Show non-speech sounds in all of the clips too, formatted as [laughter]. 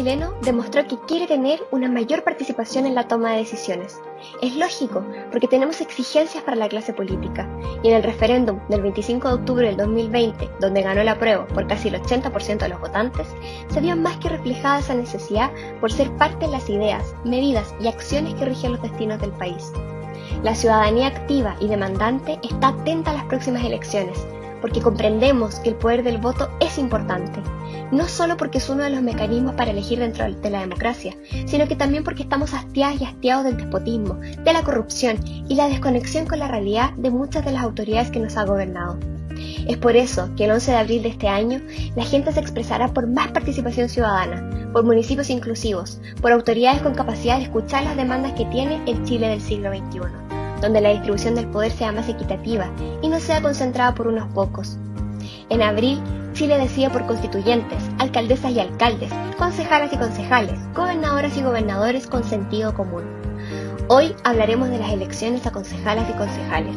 chileno demostró que quiere tener una mayor participación en la toma de decisiones. Es lógico, porque tenemos exigencias para la clase política, y en el referéndum del 25 de octubre del 2020, donde ganó el apruebo por casi el 80% de los votantes, se vio más que reflejada esa necesidad por ser parte de las ideas, medidas y acciones que rigen los destinos del país. La ciudadanía activa y demandante está atenta a las próximas elecciones, porque comprendemos que el poder del voto es importante, no solo porque es uno de los mecanismos para elegir dentro de la democracia, sino que también porque estamos hastiadas y hastiados del despotismo, de la corrupción y la desconexión con la realidad de muchas de las autoridades que nos ha gobernado. Es por eso que el 11 de abril de este año la gente se expresará por más participación ciudadana, por municipios inclusivos, por autoridades con capacidad de escuchar las demandas que tiene el Chile del siglo XXI donde la distribución del poder sea más equitativa y no sea concentrada por unos pocos. En abril, Chile decide por constituyentes, alcaldesas y alcaldes, concejalas y concejales, gobernadoras y gobernadores con sentido común. Hoy hablaremos de las elecciones a concejalas y concejales,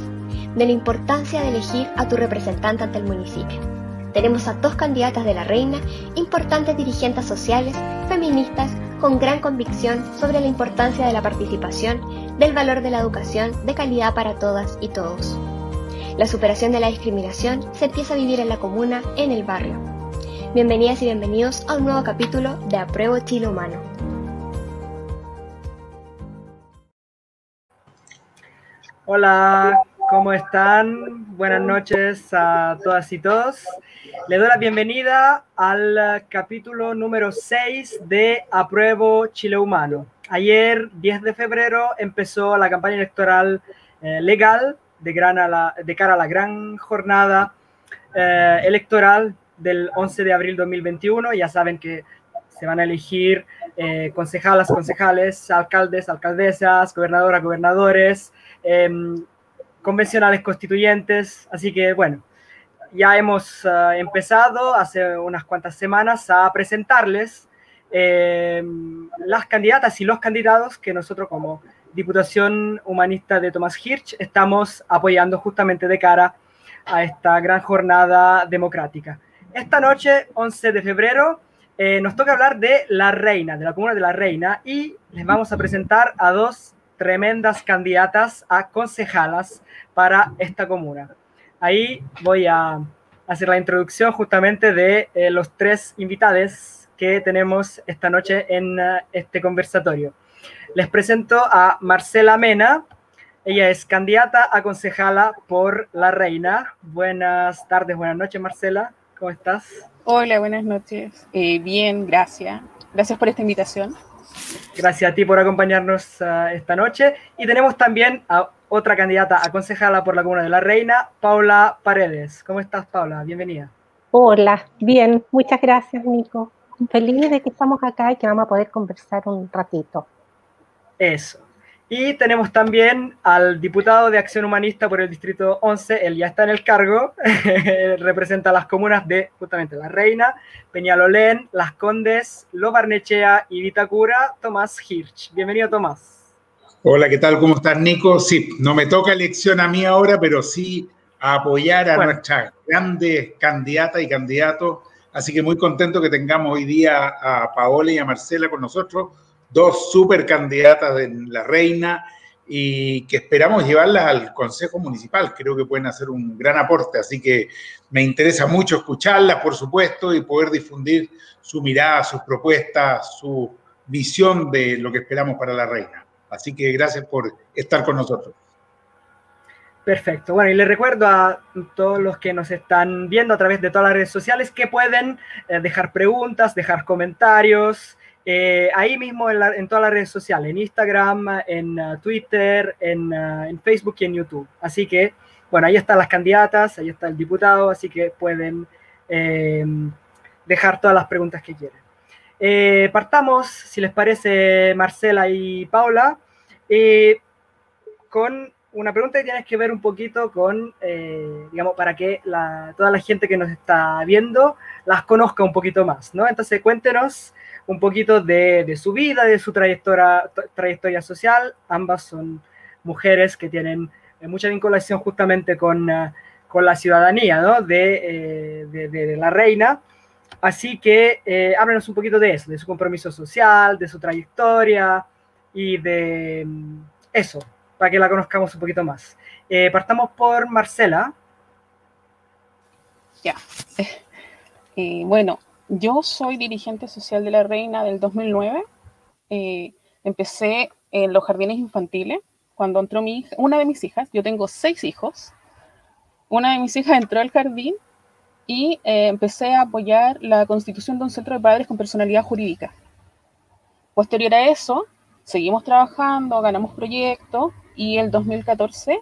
de la importancia de elegir a tu representante ante el municipio. Tenemos a dos candidatas de la reina, importantes dirigentes sociales, feministas, con gran convicción sobre la importancia de la participación, del valor de la educación de calidad para todas y todos. La superación de la discriminación se empieza a vivir en la comuna, en el barrio. Bienvenidas y bienvenidos a un nuevo capítulo de Apruebo Chile Humano. Hola, ¿cómo están? Buenas noches a todas y todos. Le doy la bienvenida al capítulo número 6 de Apruebo Chile Humano. Ayer, 10 de febrero, empezó la campaña electoral eh, legal de, de, cara a la gran jornada eh, electoral del 11 de abril 2021. Ya saben que se van a elegir eh, concejalas, concejales, alcaldes, alcaldesas, gobernadoras, gobernadores, em, convencionales constituyentes. Así que, bueno, ya hemos ah, empezado hace unas cuantas semanas a presentarles eh, las candidatas y los candidatos que nosotros como Diputación Humanista de Tomás Hirsch estamos apoyando justamente de cara a esta gran jornada democrática. Esta noche, 11 de febrero, eh, nos toca hablar de La Reina, de la comuna de La Reina, y les vamos a presentar a dos tremendas candidatas a concejalas para esta comuna. Ahí voy a hacer la introducción justamente de eh, los tres invitados que tenemos esta noche en uh, este conversatorio. Les presento a Marcela Mena. Ella es candidata a concejala por La Reina. Buenas tardes, buenas noches, Marcela. ¿Cómo estás? Hola, buenas noches. Eh, bien, gracias. Gracias por esta invitación. Gracias a ti por acompañarnos uh, esta noche. Y tenemos también a otra candidata a concejala por la Comuna de la Reina, Paula Paredes. ¿Cómo estás, Paula? Bienvenida. Hola, bien, muchas gracias, Nico. Feliz de que estamos acá y que vamos a poder conversar un ratito. Eso. Y tenemos también al diputado de Acción Humanista por el Distrito 11, él ya está en el cargo, [laughs] representa las comunas de justamente La Reina, Peñalolén, Las Condes, Lo Barnechea y Vitacura, Tomás Hirsch. Bienvenido, Tomás. Hola, ¿qué tal? ¿Cómo estás, Nico? Sí, no me toca elección a mí ahora, pero sí a apoyar a nuestras grandes candidatas y candidatos. Así que muy contento que tengamos hoy día a Paola y a Marcela con nosotros, dos super candidatas de la Reina y que esperamos llevarlas al Consejo Municipal. Creo que pueden hacer un gran aporte, así que me interesa mucho escucharlas, por supuesto, y poder difundir su mirada, sus propuestas, su visión de lo que esperamos para la Reina. Así que gracias por estar con nosotros. Perfecto. Bueno, y les recuerdo a todos los que nos están viendo a través de todas las redes sociales que pueden eh, dejar preguntas, dejar comentarios, eh, ahí mismo en, todas las redes sociales, en Instagram, en uh, Twitter, en, uh, en, Facebook y en YouTube. Así que, bueno, ahí están las candidatas, ahí está el diputado, así que pueden eh, dejar todas las preguntas que quieran. partamos, si les parece, Marcela y Paula, eh, con una pregunta que tienes que ver un poquito con, eh, digamos, para que toda la gente que nos está viendo las conozca un poquito más, ¿no? Entonces, cuéntenos un poquito de, su vida, de su trayectoria, trayectoria social. Ambas son mujeres que tienen eh, mucha vinculación justamente con, con la ciudadanía, ¿no? De, de, la reina. Así que eh, un poquito de eso, de su compromiso social, de su trayectoria y de mm, eso, para que la conozcamos un poquito más. Eh, partamos por Marcela. Ya. Eh, bueno, yo soy dirigente social de la Reina del 2009. empecé en los jardines infantiles cuando entró mi hija, una de mis hijas. Yo tengo seis hijos. Una de mis hijas entró al jardín y eh, empecé a apoyar la constitución de un centro de padres con personalidad jurídica. Posterior a eso, seguimos trabajando, ganamos proyectos y el 2014,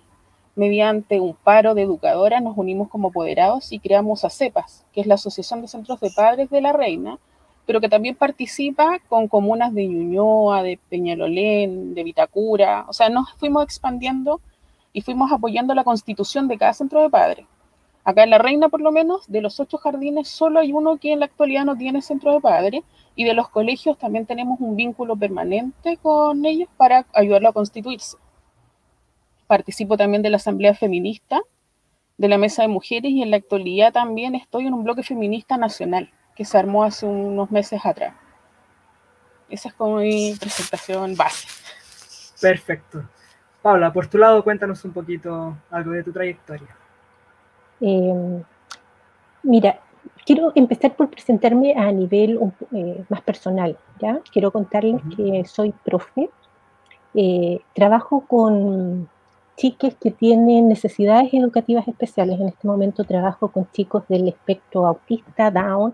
mediante un paro de educadoras, nos unimos como apoderados y creamos ACEPAS, que es la Asociación de Centros de Padres de la Reina, pero que también participa con comunas de Ñuñoa, de Peñalolén, de Vitacura. O sea, nos fuimos expandiendo y fuimos apoyando la constitución de cada centro de padres. Acá en La Reina, por lo menos, de los ocho jardines, solo hay uno que en la actualidad no tiene centro de padres, y de los colegios también tenemos un vínculo permanente con ellos para ayudarlo a constituirse. Participo también de la Asamblea Feminista, de la Mesa de Mujeres, y en la actualidad también estoy en un bloque feminista nacional que se armó hace unos meses atrás. Esa es como mi presentación base. Perfecto. Paula, por tu lado, cuéntanos un poquito algo de tu trayectoria. Eh, mira, quiero empezar por presentarme a nivel eh, más personal. ¿ya? Quiero contarles que soy profe. Eh, trabajo con chiques que tienen necesidades educativas especiales. En este momento trabajo con chicos del espectro autista, Down,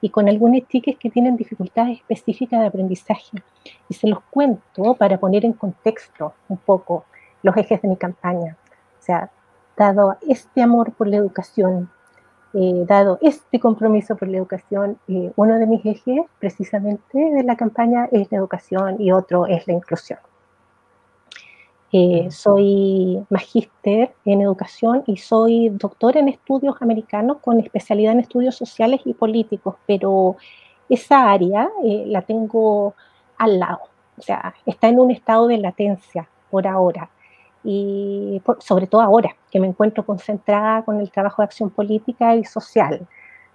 y con algunos chiques que tienen dificultades específicas de aprendizaje. Y se los cuento para poner en contexto un poco los ejes de mi campaña. O sea, dado este amor por la educación, eh, dado este compromiso por la educación, eh, uno de mis ejes precisamente de la campaña es la educación y otro es la inclusión. Eh, soy magíster en educación y soy doctor en estudios americanos con especialidad en estudios sociales y políticos, pero esa área la tengo al lado, o sea, está en un estado de latencia por ahora y sobre todo ahora que me encuentro concentrada con el trabajo de acción política y social.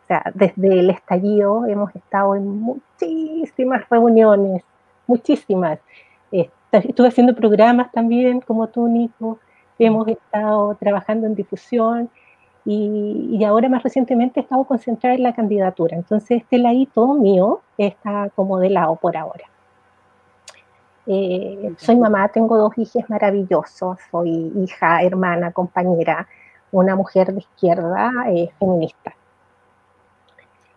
O sea, desde el estallido hemos estado en muchísimas reuniones, muchísimas. Estuve haciendo programas también, como tú, Nico. Hemos estado trabajando en difusión y, ahora más recientemente he estado concentrada en la candidatura. Entonces, este ladito mío está como de lado por ahora. Eh, soy mamá, tengo dos hijas maravillosos, soy hija, hermana, compañera, una mujer de izquierda eh, feminista.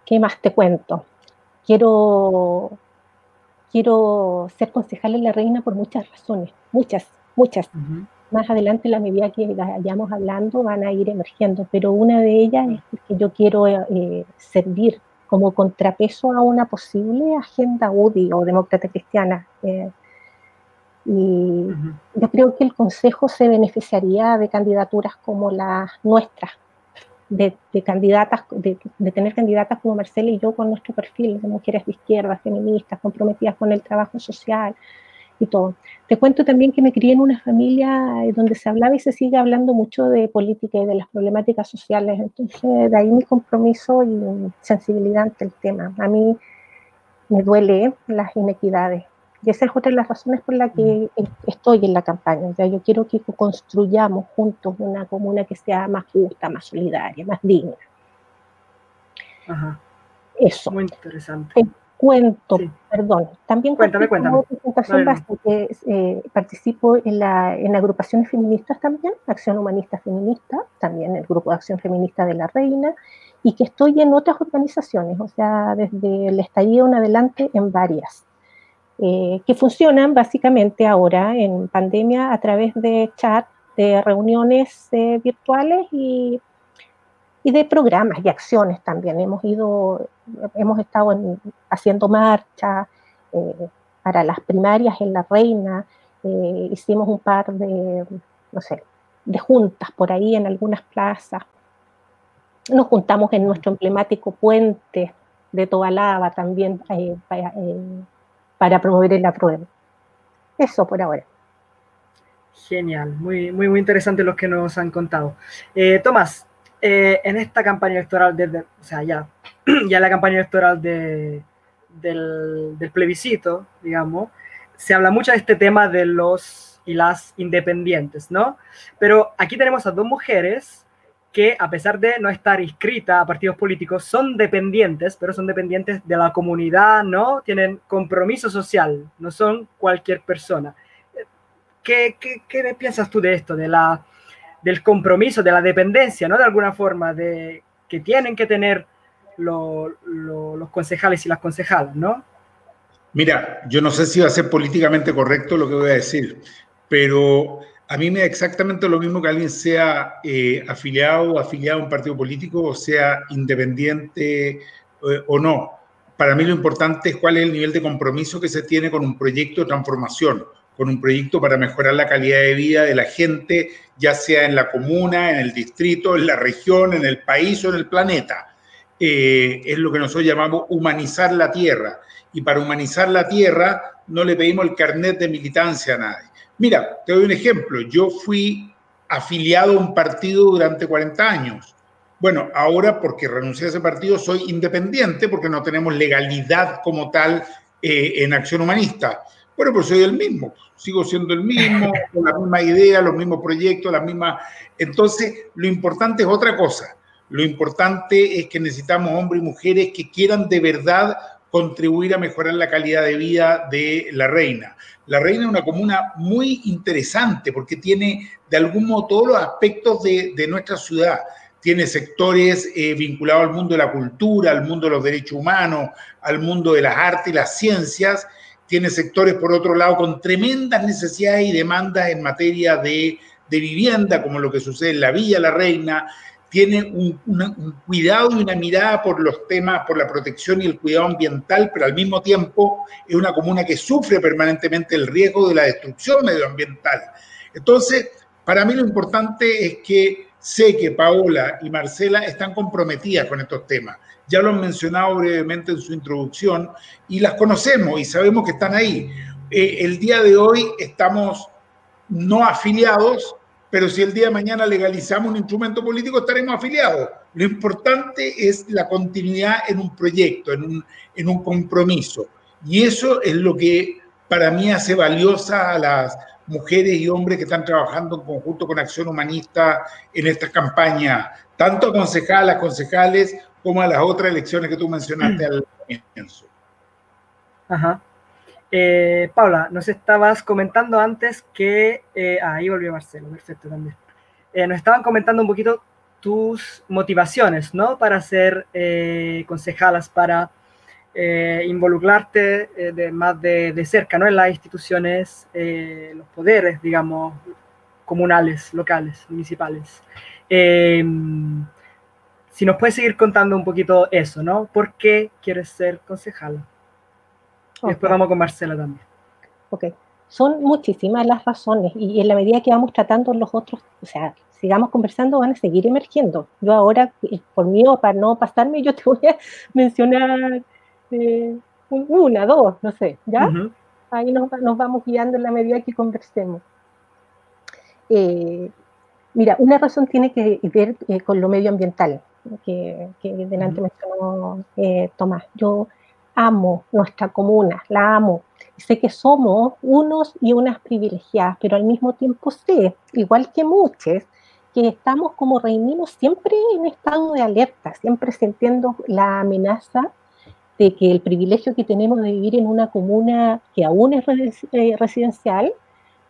¿Qué más te cuento? Quiero, quiero ser concejal en la reina por muchas razones, muchas, muchas. Más adelante, la medida que vayamos hablando, van a ir emergiendo, pero una de ellas es que yo quiero eh, servir como contrapeso a una posible agenda UDI o demócrata cristiana. Y yo creo que el Consejo se beneficiaría de candidaturas como las nuestras, de, candidatas, de, tener candidatas como Marcela y yo con nuestro perfil de mujeres de izquierda, feministas, comprometidas con el trabajo social y todo. Te cuento también que me crié en una familia eh, donde se hablaba y se sigue hablando mucho de política y de las problemáticas sociales, entonces de ahí mi compromiso y sensibilidad ante el tema. A mí me duele las inequidades y esa es otra de las razones por las que mm. estoy en la campaña. O sea, yo quiero que construyamos juntos una comuna que sea más justa, más solidaria, más digna. Ajá. Eso. Muy interesante. Te cuento, perdón. También cuéntame, cuéntame. presentación que eh, participo en, la, en agrupaciones feministas también, Acción Humanista Feminista, también el Grupo de Acción Feminista de la Reina, y que estoy en otras organizaciones, o sea, desde el estallido en adelante en varias. Eh, que funcionan básicamente ahora en pandemia a través de chat, de reuniones eh, virtuales y, y, de programas y acciones también. Hemos ido, hemos estado haciendo marchas eh, para las primarias en La Reina, hicimos un par de, no sé, de juntas por ahí en algunas plazas. Nos juntamos en nuestro emblemático puente de Tobalaba también para promover el apruebo. Eso por ahora. Genial, muy, muy, muy interesante lo que nos han contado. Eh, Tomás, eh, en esta campaña electoral, desde, o sea, ya [clears throat] ya la campaña electoral de, del, plebiscito, digamos, se habla mucho de este tema de los y las independientes, ¿no? Pero aquí tenemos a dos mujeres que, a pesar de no estar inscritas a partidos políticos, son dependientes, pero son dependientes de la comunidad, ¿no? Tienen compromiso social, no son cualquier persona. ¿Qué, qué, qué piensas tú de esto, de la, del compromiso, de la dependencia, ¿no? De alguna forma, de que tienen que tener los concejales y las concejalas, ¿no? Mira, yo no sé si va a ser políticamente correcto lo que voy a decir, pero a mí me da exactamente lo mismo que alguien sea eh, afiliado o afiliado a un partido político o sea independiente eh, o no. Para mí lo importante es cuál es el nivel de compromiso que se tiene con un proyecto de transformación, con un proyecto para mejorar la calidad de vida de la gente, ya sea en la comuna, en el distrito, en la región, en el país o en el planeta. Eh, es lo que nosotros llamamos humanizar la tierra. Y para humanizar la tierra no le pedimos el carnet de militancia a nadie. Mira, te doy un ejemplo. Yo fui afiliado a un partido durante 40 años. Bueno, ahora porque renuncié a ese partido soy independiente porque no tenemos legalidad como tal eh, en acción humanista. Bueno, pues soy el mismo, sigo siendo el mismo, [laughs] con la misma idea, los mismos proyectos, la misma... Entonces, lo importante es otra cosa. Lo importante es que necesitamos hombres y mujeres que quieran de verdad contribuir a mejorar la calidad de vida de la reina. La reina es una comuna muy interesante porque tiene de algún modo todos los aspectos de, nuestra ciudad. Tiene sectores eh, vinculados al mundo de la cultura, al mundo de los derechos humanos, al mundo de las artes y las ciencias. Tiene sectores, por otro lado, con tremendas necesidades y demandas en materia de, de vivienda, como lo que sucede en la Villa La Reina, tiene un, cuidado y una mirada por los temas, por la protección y el cuidado ambiental, pero al mismo tiempo es una comuna que sufre permanentemente el riesgo de la destrucción medioambiental. Entonces, para mí lo importante es que sé que Paola y Marcela están comprometidas con estos temas. Ya lo han mencionado brevemente en su introducción y las conocemos y sabemos que están ahí. Eh, el día de hoy estamos no afiliados, pero si el día de mañana legalizamos un instrumento político, estaremos afiliados. Lo importante es la continuidad en un proyecto, en un, en un compromiso. Y eso es lo que para mí hace valiosa a las mujeres y hombres que están trabajando en conjunto con Acción Humanista en estas campañas, tanto a concejalas, concejales, como a las otras elecciones que tú mencionaste al comienzo. Ajá. Eh, Paula, nos estabas comentando antes que, eh, ahí volvió Marcelo, perfecto también. Eh, nos estaban comentando un poquito tus motivaciones, ¿no? Para ser concejalas, para involucrarte de, más de, de, cerca, ¿no? En las instituciones, los poderes, digamos, comunales, locales, municipales. Em, si nos puedes seguir contando un poquito eso, ¿no? ¿Por qué quieres ser concejala? Después vamos con Marcela también. Ok. Son muchísimas las razones y en la medida que vamos tratando los otros, o sea, sigamos conversando, van a seguir emergiendo. Yo ahora, eh, por mí, para no pasarme, [laughs] yo te voy a mencionar eh, una, dos, no sé, ¿ya? Ahí nos, vamos guiando en la medida que conversemos. Eh, mira, una razón tiene que ver con lo medioambiental, que, que delante mencionó Tomás. Yo amo nuestra comuna, la amo. Sé que somos unos y unas privilegiadas, pero al mismo tiempo sé, igual que muchos, que estamos como reininos siempre en estado de alerta, siempre sintiendo la amenaza de que el privilegio que tenemos de vivir en una comuna que aún es eh, residencial,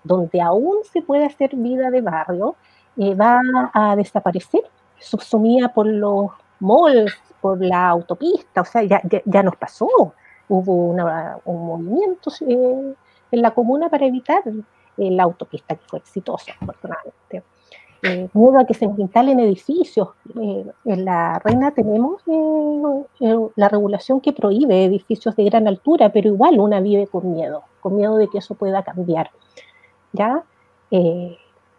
donde aún se puede hacer vida de barrio, eh, va a desaparecer, subsumida por los malls, por la autopista, o sea, ya, ya, nos pasó. Hubo un movimiento eh, en la comuna para evitar eh, la autopista, que fue exitosa, afortunadamente. Eh, a que se instalen edificios. Eh, en la Reina tenemos la regulación que prohíbe edificios de gran altura, pero igual una vive con miedo, con miedo de que eso pueda cambiar. ¿ya?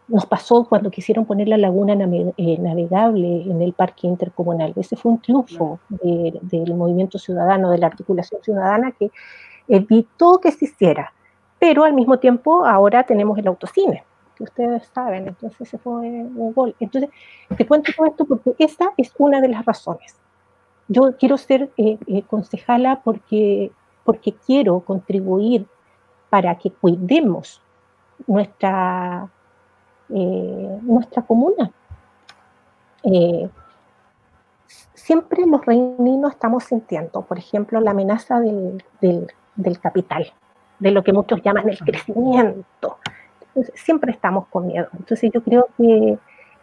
Nos pasó cuando quisieron poner la laguna eh, navegable en el parque intercomunal. Ese fue un triunfo del movimiento ciudadano, de la articulación ciudadana que evitó que se hiciera. Pero al mismo tiempo ahora tenemos el autocine, que ustedes saben, entonces ese fue un gol. Entonces, te cuento todo esto porque esa es una de las razones. yo quiero ser eh, eh, concejala porque, porque quiero contribuir para que cuidemos nuestra, eh, nuestra comuna. siempre los reininos estamos sintiendo, por ejemplo, la amenaza del, del, capital, de lo que muchos llaman el crecimiento. siempre estamos con miedo. Entonces yo creo que,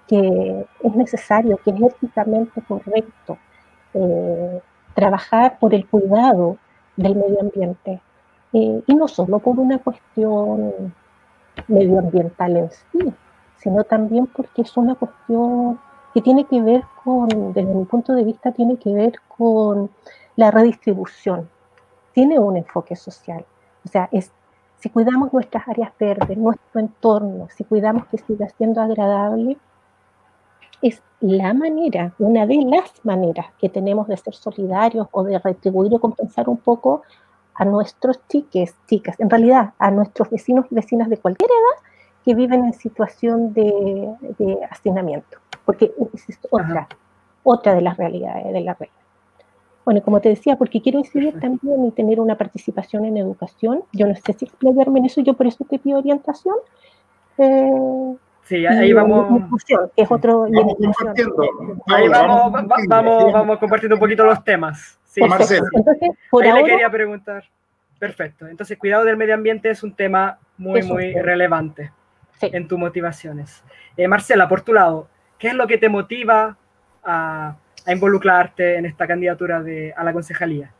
que es necesario, que es éticamente correcto eh, trabajar por el cuidado del medio ambiente. Eh, y no solo por una cuestión medioambiental en sí, sino también porque es una cuestión que tiene que ver con, desde mi punto de vista, tiene que ver con la redistribución. Tiene un enfoque social. O sea, es, si cuidamos nuestras áreas verdes, nuestro entorno, si cuidamos que siga siendo agradable, es la manera, una de las maneras que tenemos de ser solidarios o de retribuir o compensar un poco a nuestros chiques, chicas, en realidad a nuestros vecinos y vecinas de cualquier edad que viven en situación de, hacinamiento, porque es otra, otra de las realidades de la red. Bueno, como te decía, porque quiero incidir también y tener una participación en educación, yo no sé si explayarme en eso, yo por eso te pido orientación, eh, Sí, ahí vamos. es otro. Vamos compartiendo. Ahí vamos, vamos, vamos, compartiendo un poquito los temas. Sí, Marcelo. Entonces, por ahí le quería preguntar. Perfecto. Entonces, cuidado del medio ambiente es un tema muy, muy relevante en tus motivaciones. Eh, Marcela, por tu lado, ¿qué es lo que te motiva a, a involucrarte en esta candidatura de, a la concejalía?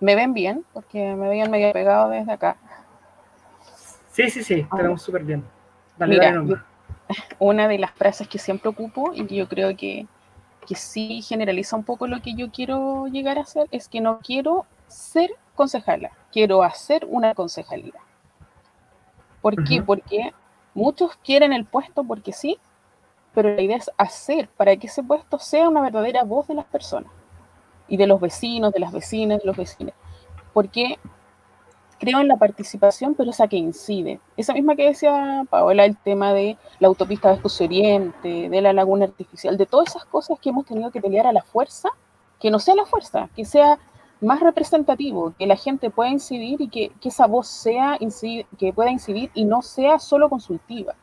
Me ven bien, porque me veían medio pegado desde acá. Sí, sí, sí, te vemos súper bien. Dale, Mira, una de las frases que siempre ocupo y que yo creo que, que sí generaliza un poco lo que yo quiero llegar a hacer es que no quiero ser concejala, quiero hacer una concejalía. ¿Por qué? Porque muchos quieren el puesto porque sí, pero la idea es hacer para que ese puesto sea una verdadera voz de las personas y de los vecinos, de las vecinas, de los vecinos. Porque creo en la participación, pero esa que incide. Esa misma que decía Paola, el tema de la autopista Escocia Oriente, de la laguna artificial, de todas esas cosas que hemos tenido que pelear a la fuerza, que no sea la fuerza, que sea más representativo, que la gente pueda incidir y que, esa voz sea que pueda incidir y no sea solo consultiva.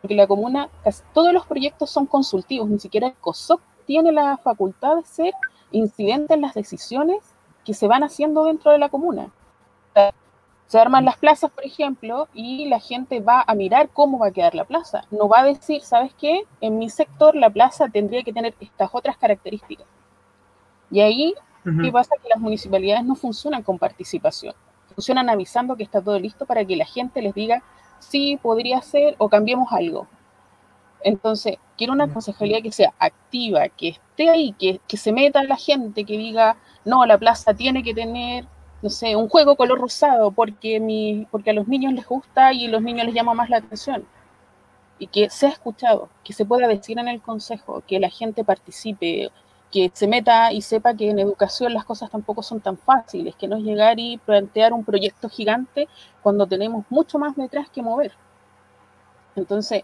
Porque la comuna, todos los proyectos son consultivos, ni siquiera el COSOC tiene la facultad de ser incidente en las decisiones que se van haciendo dentro de la comuna. Se arman las plazas, por ejemplo, y la gente va a mirar cómo va a quedar la plaza. No va a decir, ¿sabes qué? En mi sector la plaza tendría que tener estas otras características. Y ahí, ¿qué pasa? Que las municipalidades no funcionan con participación. Funcionan avisando que está todo listo para que la gente les diga, sí, podría ser, o cambiemos algo. Entonces, quiero una concejalía que sea activa, que esté ahí, que, que se meta la gente, que diga, no, la plaza tiene que tener no sé, un juego color rosado porque, mi, porque a los niños les gusta y a los niños les llama más la atención. Y que sea escuchado, que se pueda decir en el consejo, que la gente participe, que se meta y sepa que en educación las cosas tampoco son tan fáciles, que no es llegar y plantear un proyecto gigante cuando tenemos mucho más detrás que mover. Entonces,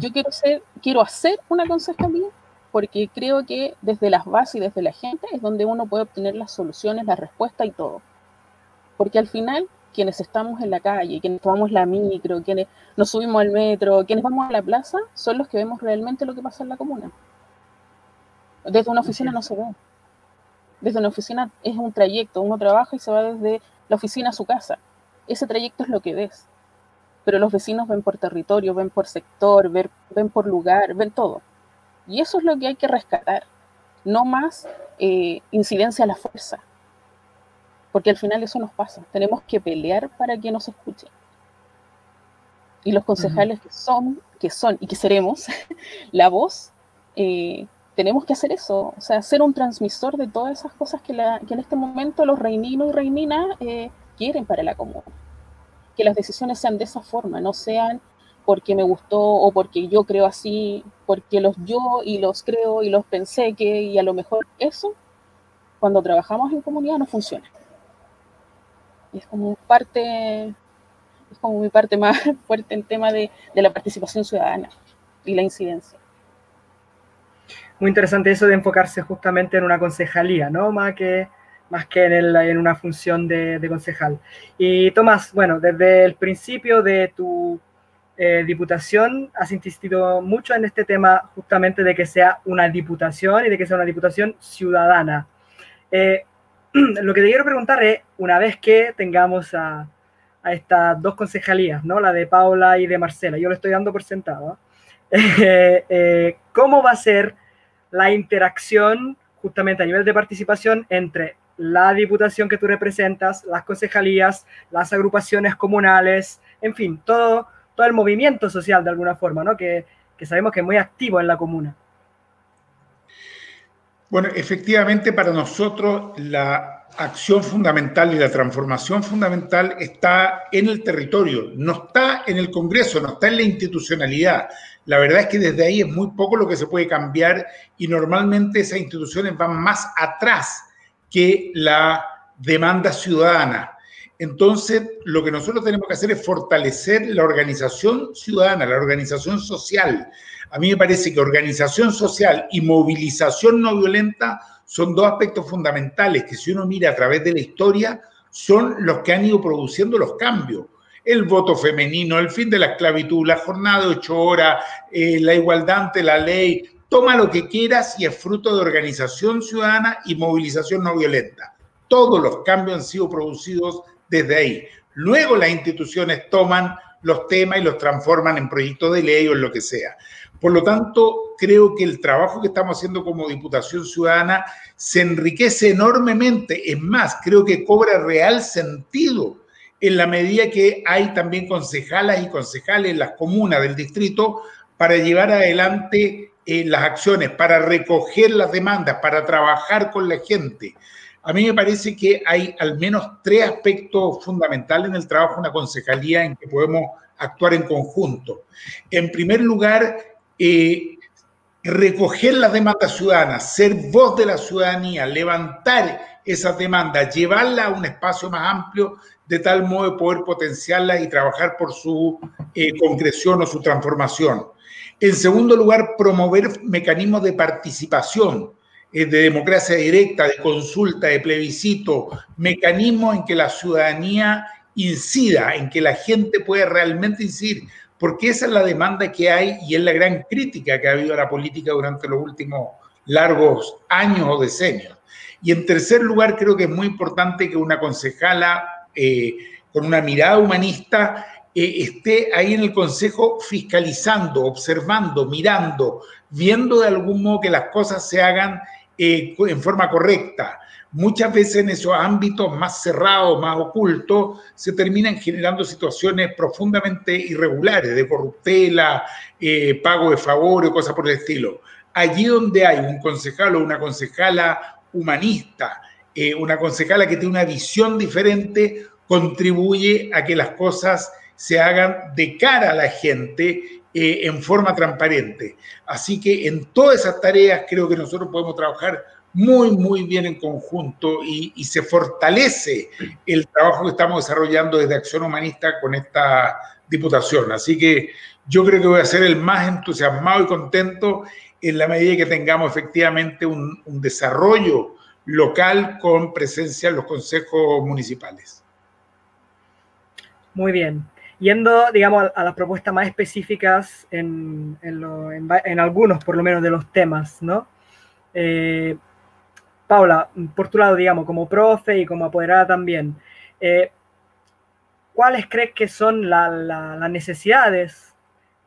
yo quiero, ser, quiero hacer una concejalía porque creo que desde las bases y desde la gente es donde uno puede obtener las soluciones, la respuesta y todo. Porque al final, quienes estamos en la calle, quienes tomamos la micro, quienes nos subimos al metro, quienes vamos a la plaza, son los que vemos realmente lo que pasa en la comuna. Desde una oficina no se ve. Desde una oficina es un trayecto, uno trabaja y se va desde la oficina a su casa. Ese trayecto es lo que ves. Pero los vecinos ven por territorio, ven por sector, ven, ven por lugar, ven todo. Y eso es lo que hay que rescatar. No más eh, incidencia a la fuerza porque al final eso nos pasa. Tenemos que pelear para que nos escuchen. Y los concejales que son, que son y que seremos [laughs] la voz, eh, tenemos que hacer eso, o sea, ser un transmisor de todas esas cosas que, en este momento los reininos y reininas eh, quieren para la comuna. Que las decisiones sean de esa forma, no sean porque me gustó o porque yo creo así, porque los yo y los creo y los pensé que, y a lo mejor eso, cuando trabajamos en comunidad no funciona. Y es como parte, es como mi parte más [laughs] fuerte en tema de, la participación ciudadana y la incidencia. Muy interesante eso de enfocarse justamente en una concejalía, ¿no? Más que, más que en, el, en una función de, concejal. Y Tomás, bueno, desde el principio de tu eh, diputación has insistido mucho en este tema justamente de que sea una diputación y de que sea una diputación ciudadana. Eh, [clears throat] lo que te quiero preguntar es, una vez que tengamos a, estas dos concejalías, ¿no? La de Paula y de Marcela, yo lo estoy dando por sentado, [laughs] eh, ¿cómo va a ser la interacción justamente a nivel de participación entre la diputación que tú representas, las concejalías, las agrupaciones comunales, en fin, todo, todo el movimiento social de alguna forma, ¿no? que, que sabemos que es muy activo en la comuna. Bueno, efectivamente para nosotros la acción fundamental y la transformación fundamental está en el territorio, no está en el Congreso, no está en la institucionalidad. La verdad es que desde ahí es muy poco lo que se puede cambiar y normalmente esas instituciones van más atrás que la demanda ciudadana. Entonces, lo que nosotros tenemos que hacer es fortalecer la organización ciudadana, la organización social. A mí me parece que organización social y movilización no violenta son dos aspectos fundamentales que si uno mira a través de la historia son los que han ido produciendo los cambios el voto femenino, el fin de la esclavitud, la jornada de ocho horas, eh, la igualdad ante la ley, toma lo que quieras y es fruto de organización ciudadana y movilización no violenta. Todos los cambios han sido producidos desde ahí. Luego las instituciones toman los temas y los transforman en proyectos de ley o en lo que sea. Por lo tanto, creo que el trabajo que estamos haciendo como Diputación Ciudadana se enriquece enormemente. Es más, creo que cobra real sentido en la medida que hay también concejalas y concejales en las comunas del distrito para llevar adelante eh, las acciones, para recoger las demandas, para trabajar con la gente. A mí me parece que hay al menos tres aspectos fundamentales en el trabajo de una concejalía en que podemos actuar en conjunto. En primer lugar, recoger las demandas ciudadanas, ser voz de la ciudadanía, levantar esas demandas, llevarlas a un espacio más amplio de tal modo de poder potenciarlas y trabajar por su eh, concreción o su transformación. En segundo lugar, promover mecanismos de participación, eh, de democracia directa, de consulta, de plebiscito, mecanismos en que la ciudadanía incida, en que la gente pueda realmente incidir, porque esa es la demanda que hay y es la gran crítica que ha habido a la política durante los últimos largos años o decenios. Y en tercer lugar, creo que es muy importante que una concejala eh, con una mirada humanista, eh, esté ahí en el Consejo fiscalizando, observando, mirando, viendo de algún modo que las cosas se hagan eh, en forma correcta. Muchas veces en esos ámbitos más cerrados, más ocultos, se terminan generando situaciones profundamente irregulares, de corruptela, pago de favores cosas por el estilo. Allí donde hay un concejal o una concejala humanista, eh, una concejala que tiene una visión diferente contribuye a que las cosas se hagan de cara a la gente eh, en forma transparente. Así que en todas esas tareas creo que nosotros podemos trabajar muy, muy bien en conjunto y, y, se fortalece el trabajo que estamos desarrollando desde Acción Humanista con esta diputación. Así que yo creo que voy a ser el más entusiasmado y contento en la medida que tengamos efectivamente un, un desarrollo local con presencia en los consejos municipales. Muy bien. Yendo, digamos, a, las propuestas más específicas en, en, algunos, por lo menos, de los temas, ¿no? Eh, Paula, por tu lado, digamos, como profe y como apoderada también, eh, ¿cuáles crees que son las necesidades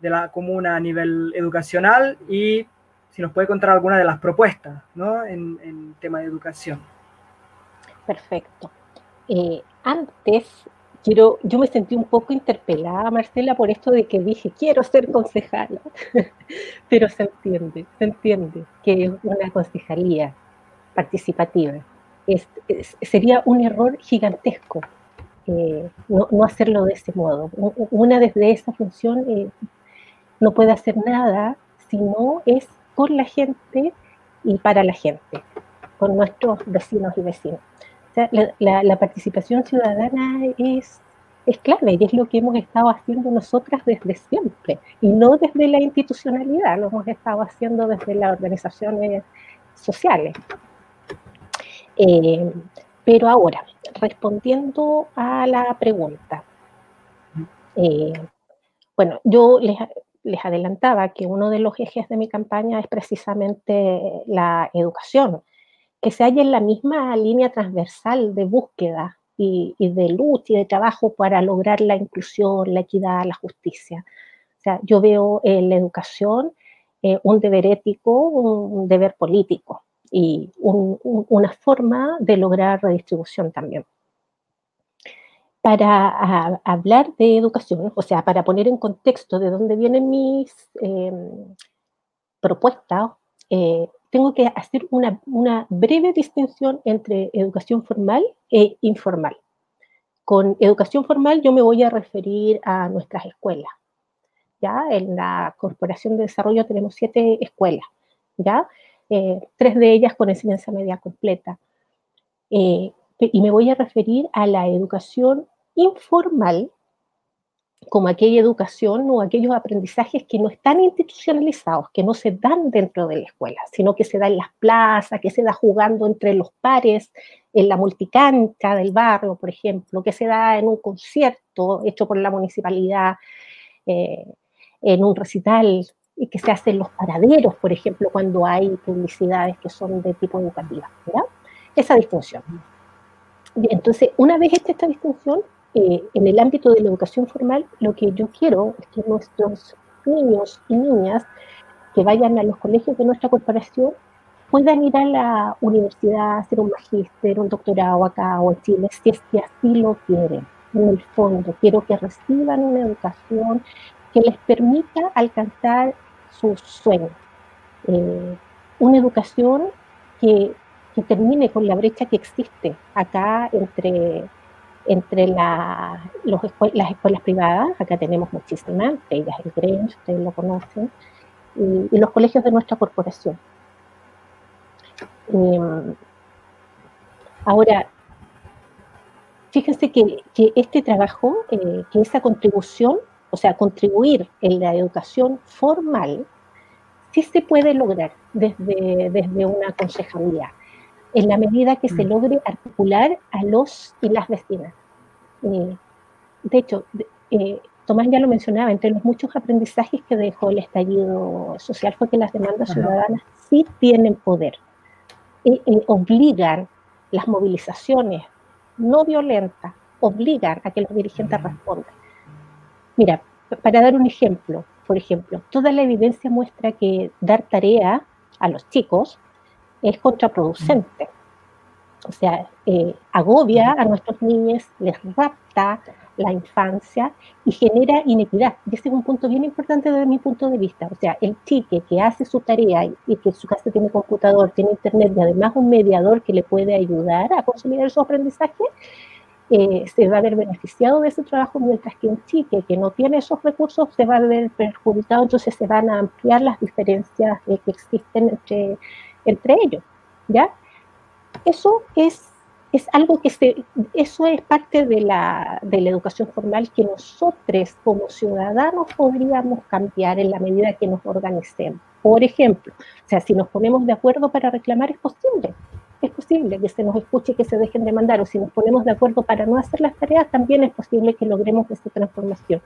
de la comuna a nivel educacional y si nos puede contar alguna de las propuestas ¿no? en, en tema de educación. Perfecto. Eh, antes, quiero, yo me sentí un poco interpelada, Marcela, por esto de que dije, quiero ser concejala, [laughs] pero se entiende, se entiende que es una concejalía participativa. Sería un error gigantesco eh, no, no, hacerlo de ese modo. Una desde esa función eh, no puede hacer nada si no es con la gente y para la gente, con nuestros vecinos y vecinas. La, participación ciudadana es es clave y es lo que hemos estado haciendo nosotras desde siempre y no desde la institucionalidad, lo hemos estado haciendo desde las organizaciones sociales. Eh, pero ahora, respondiendo a la pregunta, eh, bueno, yo les, adelantaba que uno de los ejes de mi campaña es precisamente la educación, que se halla en la misma línea transversal de búsqueda y, de lucha y de trabajo para lograr la inclusión, la equidad, la justicia. O sea, yo veo en la educación eh, un deber ético, un, deber político y una forma de lograr redistribución también. Para hablar de educación, o sea, para poner en contexto de dónde vienen mis em, propuestas, eh, tengo que hacer una, una, breve distinción entre educación formal e informal. Con educación formal yo me voy a referir a nuestras escuelas. ¿ya? En la Corporación de Desarrollo tenemos siete escuelas, ¿ya? Eh, tres de ellas con enseñanza media completa. Eh, y me voy a referir a la educación informal como aquella educación o aquellos aprendizajes que no están institucionalizados, que no se dan dentro de la escuela, sino que se da en las plazas, que se da jugando entre los pares, en la multicancha del barrio, por ejemplo, que se da en un concierto hecho por la municipalidad, eh, en un recital, y que se hace en los paraderos, por ejemplo, cuando hay publicidades que son de tipo educativa. Esa distinción. Entonces, una vez hecha esta distinción, eh, en el ámbito de la educación formal, lo que yo quiero es que nuestros niños y niñas que vayan a los colegios de nuestra corporación puedan ir a la universidad, hacer un magíster, un doctorado acá o en Chile, si es que así lo quieren. En el fondo, quiero que reciban una educación que les permita alcanzar sus sueños. Eh, una educación que termine con la brecha que existe acá entre entre las escuelas privadas, acá tenemos muchísimas, ellas el Grange, ustedes lo conocen, y, los colegios de nuestra corporación. Em, ahora, fíjense que, este trabajo, eh, que esa contribución, o sea, contribuir en la educación formal, sí se puede lograr desde, desde una concejalía en la medida que se mm. logre articular a los y las vecinas. Eh, de hecho, eh, Tomás ya lo mencionaba, entre los muchos aprendizajes que dejó el estallido social fue que las demandas ciudadanas sí tienen poder, y obligan las movilizaciones no violentas, obligan a que los dirigentes respondan. Mira, para dar un ejemplo, por ejemplo, toda la evidencia muestra que dar tarea a los chicos es contraproducente. O sea, eh, agobia a nuestros niños, les rapta la infancia y genera inequidad. Y ese es un punto bien importante desde mi punto de vista. O sea, el chique que hace su tarea y que en su casa tiene computador, tiene internet y además un mediador que le puede ayudar a consolidar su aprendizaje, eh, se va a ver beneficiado de ese trabajo, mientras que un chique que no tiene esos recursos se va a ver perjudicado, entonces se van a ampliar las diferencias que existen entre entre ellos, ¿ya? Eso es, es algo que se, eso es parte de la, de la educación formal que nosotros como ciudadanos podríamos cambiar en la medida que nos organicemos. Por ejemplo, o sea, si nos ponemos de acuerdo para reclamar es posible, es posible que se nos escuche y que se dejen de mandar, o si nos ponemos de acuerdo para no hacer las tareas, también es posible que logremos esta transformación.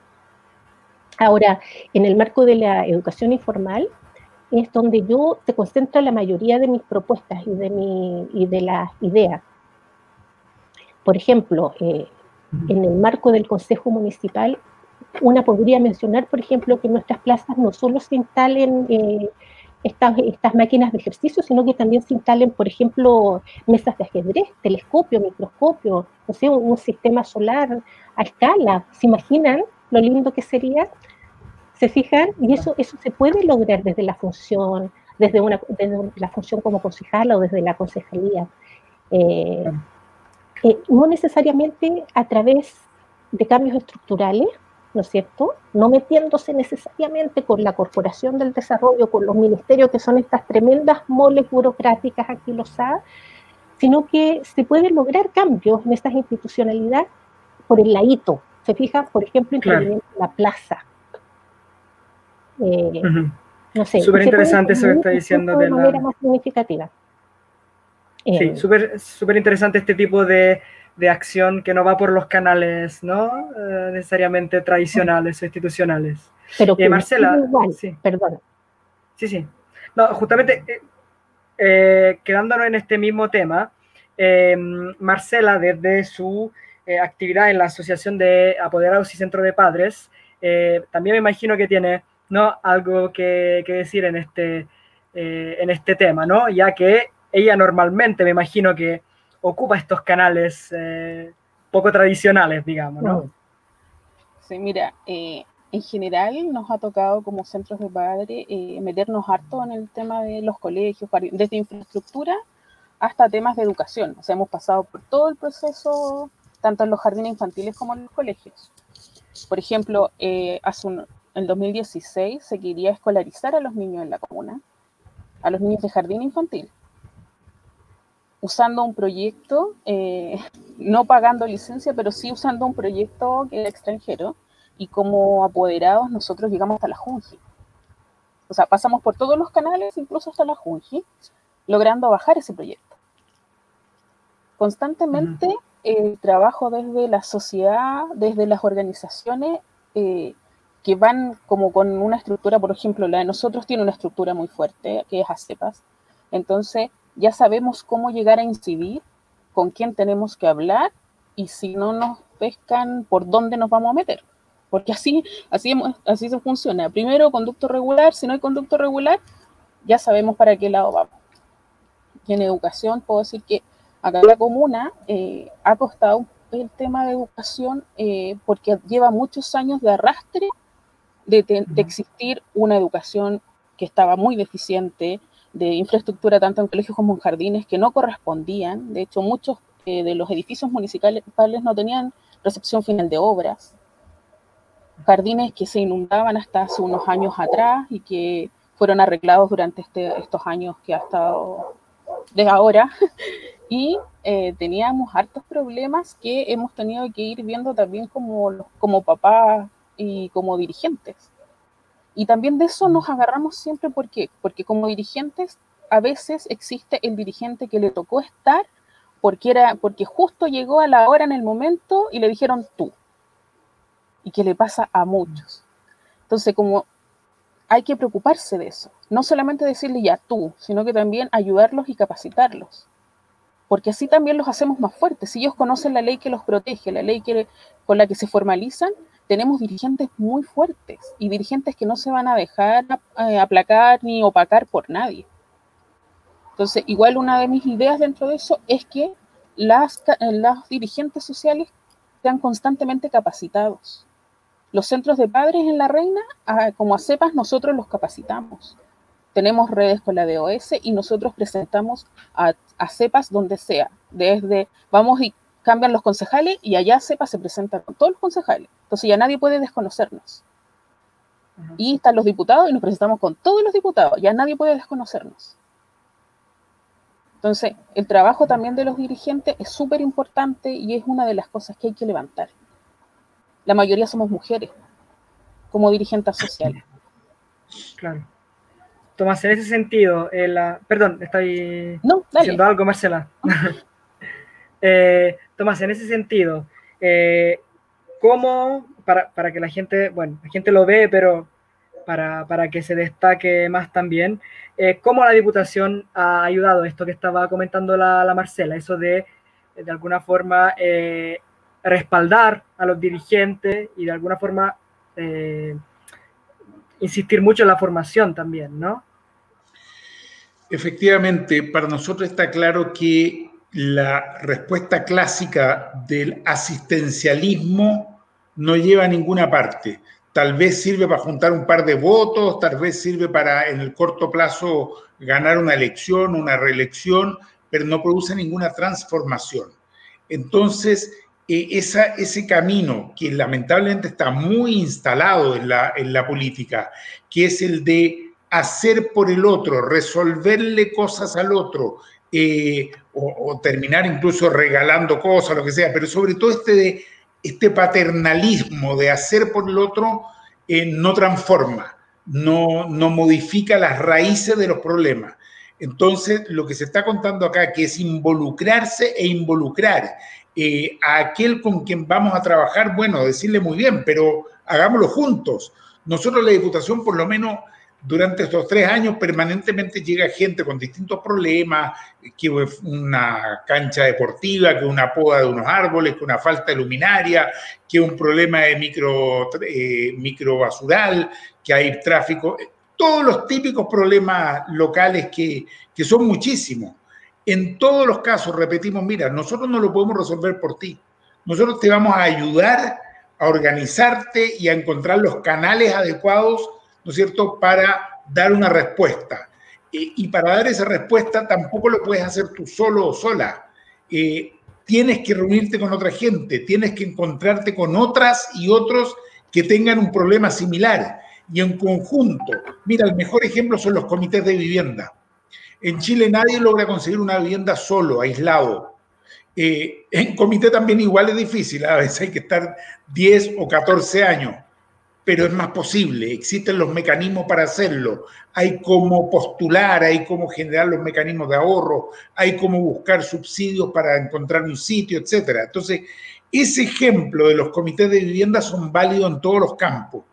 Ahora, en el marco de la educación informal, es donde yo se concentra la mayoría de mis propuestas y de, mi, y de las ideas. Por ejemplo, eh, en el marco del Consejo Municipal, una podría mencionar, por ejemplo, que en nuestras plazas no solo se instalen eh, estas, estas máquinas de ejercicio, sino que también se instalen, por ejemplo, mesas de ajedrez, telescopio, microscopio, no sé, un, un sistema solar a escala. ¿Se imaginan lo lindo que sería? ¿Se fijan? Y eso, eso se puede lograr desde la función, desde, una, la función como concejala o desde la concejalía. Eh, eh, no necesariamente a través de cambios estructurales, ¿no es cierto? No metiéndose necesariamente con la Corporación del Desarrollo, con los ministerios que son estas tremendas moles burocráticas aquí los ha, sino que se pueden lograr cambios en estas institucionalidades por el ladito, Se fija, por ejemplo, interviniendo en la plaza. Eh, No sé. Súper interesante eso que está diciendo. De, manera más significativa. sí, eh, súper interesante este tipo de, de, acción que no va por los canales, ¿no? Eh, necesariamente tradicionales o institucionales. Pero que Marcela, sí. perdón. Sí, sí. No, justamente quedándonos en este mismo tema, Marcela, desde su actividad en la Asociación de Apoderados y Centro de Padres, también me imagino que tiene ¿no? algo que, decir en este, eh, en este tema, ¿no? ya que ella normalmente me imagino que ocupa estos canales eh, poco tradicionales, digamos. ¿no? Sí, mira, eh, en general nos ha tocado como centros de padres meternos harto en el tema de los colegios, desde infraestructura hasta temas de educación. O sea, hemos pasado por todo el proceso, tanto en los jardines infantiles como en los colegios. Por ejemplo, hace un, en 2016 se quería escolarizar a los niños en la comuna, a los niños de jardín infantil, usando un proyecto, eh, [laughs] no pagando licencia, pero sí usando un proyecto que era extranjero, y como apoderados nosotros llegamos hasta la Junji. O sea, pasamos por todos los canales, incluso hasta la Junji, logrando bajar ese proyecto. Constantemente el trabajo desde la sociedad, desde las organizaciones, eh, que van como con una estructura, por ejemplo, la de nosotros tiene una estructura muy fuerte, que es ACEPAS. Entonces, ya sabemos cómo llegar a incidir, con quién tenemos que hablar y si no nos pescan, por dónde nos vamos a meter. Porque así, así, así se funciona. Primero, conducto regular. Si no hay conducto regular, ya sabemos para qué lado vamos. Y en educación puedo decir que acá en la comuna eh, ha costado el tema de educación eh, porque lleva muchos años de arrastre de, existir una educación que estaba muy deficiente, de infraestructura tanto en colegios como en jardines que no correspondían. De hecho, muchos eh, de los edificios municipales no tenían recepción final de obras. Jardines que se inundaban hasta hace unos años atrás y que fueron arreglados durante este, estos años que ha estado de ahora. [laughs] y eh, teníamos hartos problemas que hemos tenido que ir viendo también como, como papás y como dirigentes. Y también de eso nos agarramos siempre, ¿por qué? Porque como dirigentes a veces existe el dirigente que le tocó estar porque, era, porque justo llegó a la hora en el momento y le dijeron tú. Y que le pasa a muchos. Entonces, como hay que preocuparse de eso. No solamente decirle ya tú, sino que también ayudarlos y capacitarlos. Porque así también los hacemos más fuertes. Si ellos conocen la ley que los protege, la ley que, con la que se formalizan, tenemos dirigentes muy fuertes y dirigentes que no se van a dejar eh, aplacar ni opacar por nadie. Entonces, igual una de mis ideas dentro de eso es que las, los dirigentes sociales sean constantemente capacitados. Los centros de padres en la Reina, como a CEPAS, nosotros los capacitamos. Tenemos redes con la DOS y nosotros presentamos a, a CEPAS donde sea. Desde, vamos y cambian los concejales y allá sepa se presenta con todos los concejales. Entonces ya nadie puede desconocernos. Y están los diputados y nos presentamos con todos los diputados. Ya nadie puede desconocernos. Entonces, el trabajo también de los dirigentes es súper importante y es una de las cosas que hay que levantar. La mayoría somos mujeres, como dirigentes sociales. Claro. Tomás, en ese sentido, la... perdón, estoy no, diciendo algo, Marcela. [laughs] Eh, Tomás, en ese sentido, eh, ¿cómo, para, para, que la gente, bueno, la gente lo ve, pero para, para que se destaque más también, eh, cómo la Diputación ha ayudado esto que estaba comentando la, la Marcela, eso de, de alguna forma, eh, respaldar a los dirigentes y de alguna forma insistir mucho en la formación también, ¿no? Efectivamente, para nosotros está claro que la respuesta clásica del asistencialismo no lleva a ninguna parte. Tal vez sirve para juntar un par de votos, tal vez sirve para en el corto plazo ganar una elección, una reelección, pero no produce ninguna transformación. Entonces, esa, ese camino que lamentablemente está muy instalado en la, en la política, que es el de hacer por el otro, resolverle cosas al otro, eh, o, terminar incluso regalando cosas, lo que sea, pero sobre todo este este paternalismo de hacer por el otro eh, no transforma, no, no modifica las raíces de los problemas. Entonces, lo que se está contando acá, que es involucrarse e involucrar eh, a aquel con quien vamos a trabajar, bueno, decirle muy bien, pero hagámoslo juntos. Nosotros la Diputación, por lo menos durante estos tres años, permanentemente llega gente con distintos problemas, que una cancha deportiva, que una poda de unos árboles, que una falta de luminaria, que un problema de micro, eh, microbasural, que hay tráfico, todos los típicos problemas locales que, que son muchísimos. En todos los casos repetimos, mira, nosotros no lo podemos resolver por ti. Nosotros te vamos a ayudar a organizarte y a encontrar los canales adecuados, ¿no es cierto?, para dar una respuesta. y para dar esa respuesta tampoco lo puedes hacer tú solo o sola. Eh, tienes que reunirte con otra gente, tienes que encontrarte con otras y otros que tengan un problema similar y en conjunto. Mira, el mejor ejemplo son los comités de vivienda. En Chile nadie logra conseguir una vivienda solo, aislado. Eh, en comité también igual es difícil, a veces hay que estar 10 o 14 años, pero es más posible, existen los mecanismos para hacerlo, hay como postular, hay como generar los mecanismos de ahorro, hay como buscar subsidios para encontrar un sitio, etc. Entonces, ese ejemplo de los comités de vivienda son válidos en todos los campos.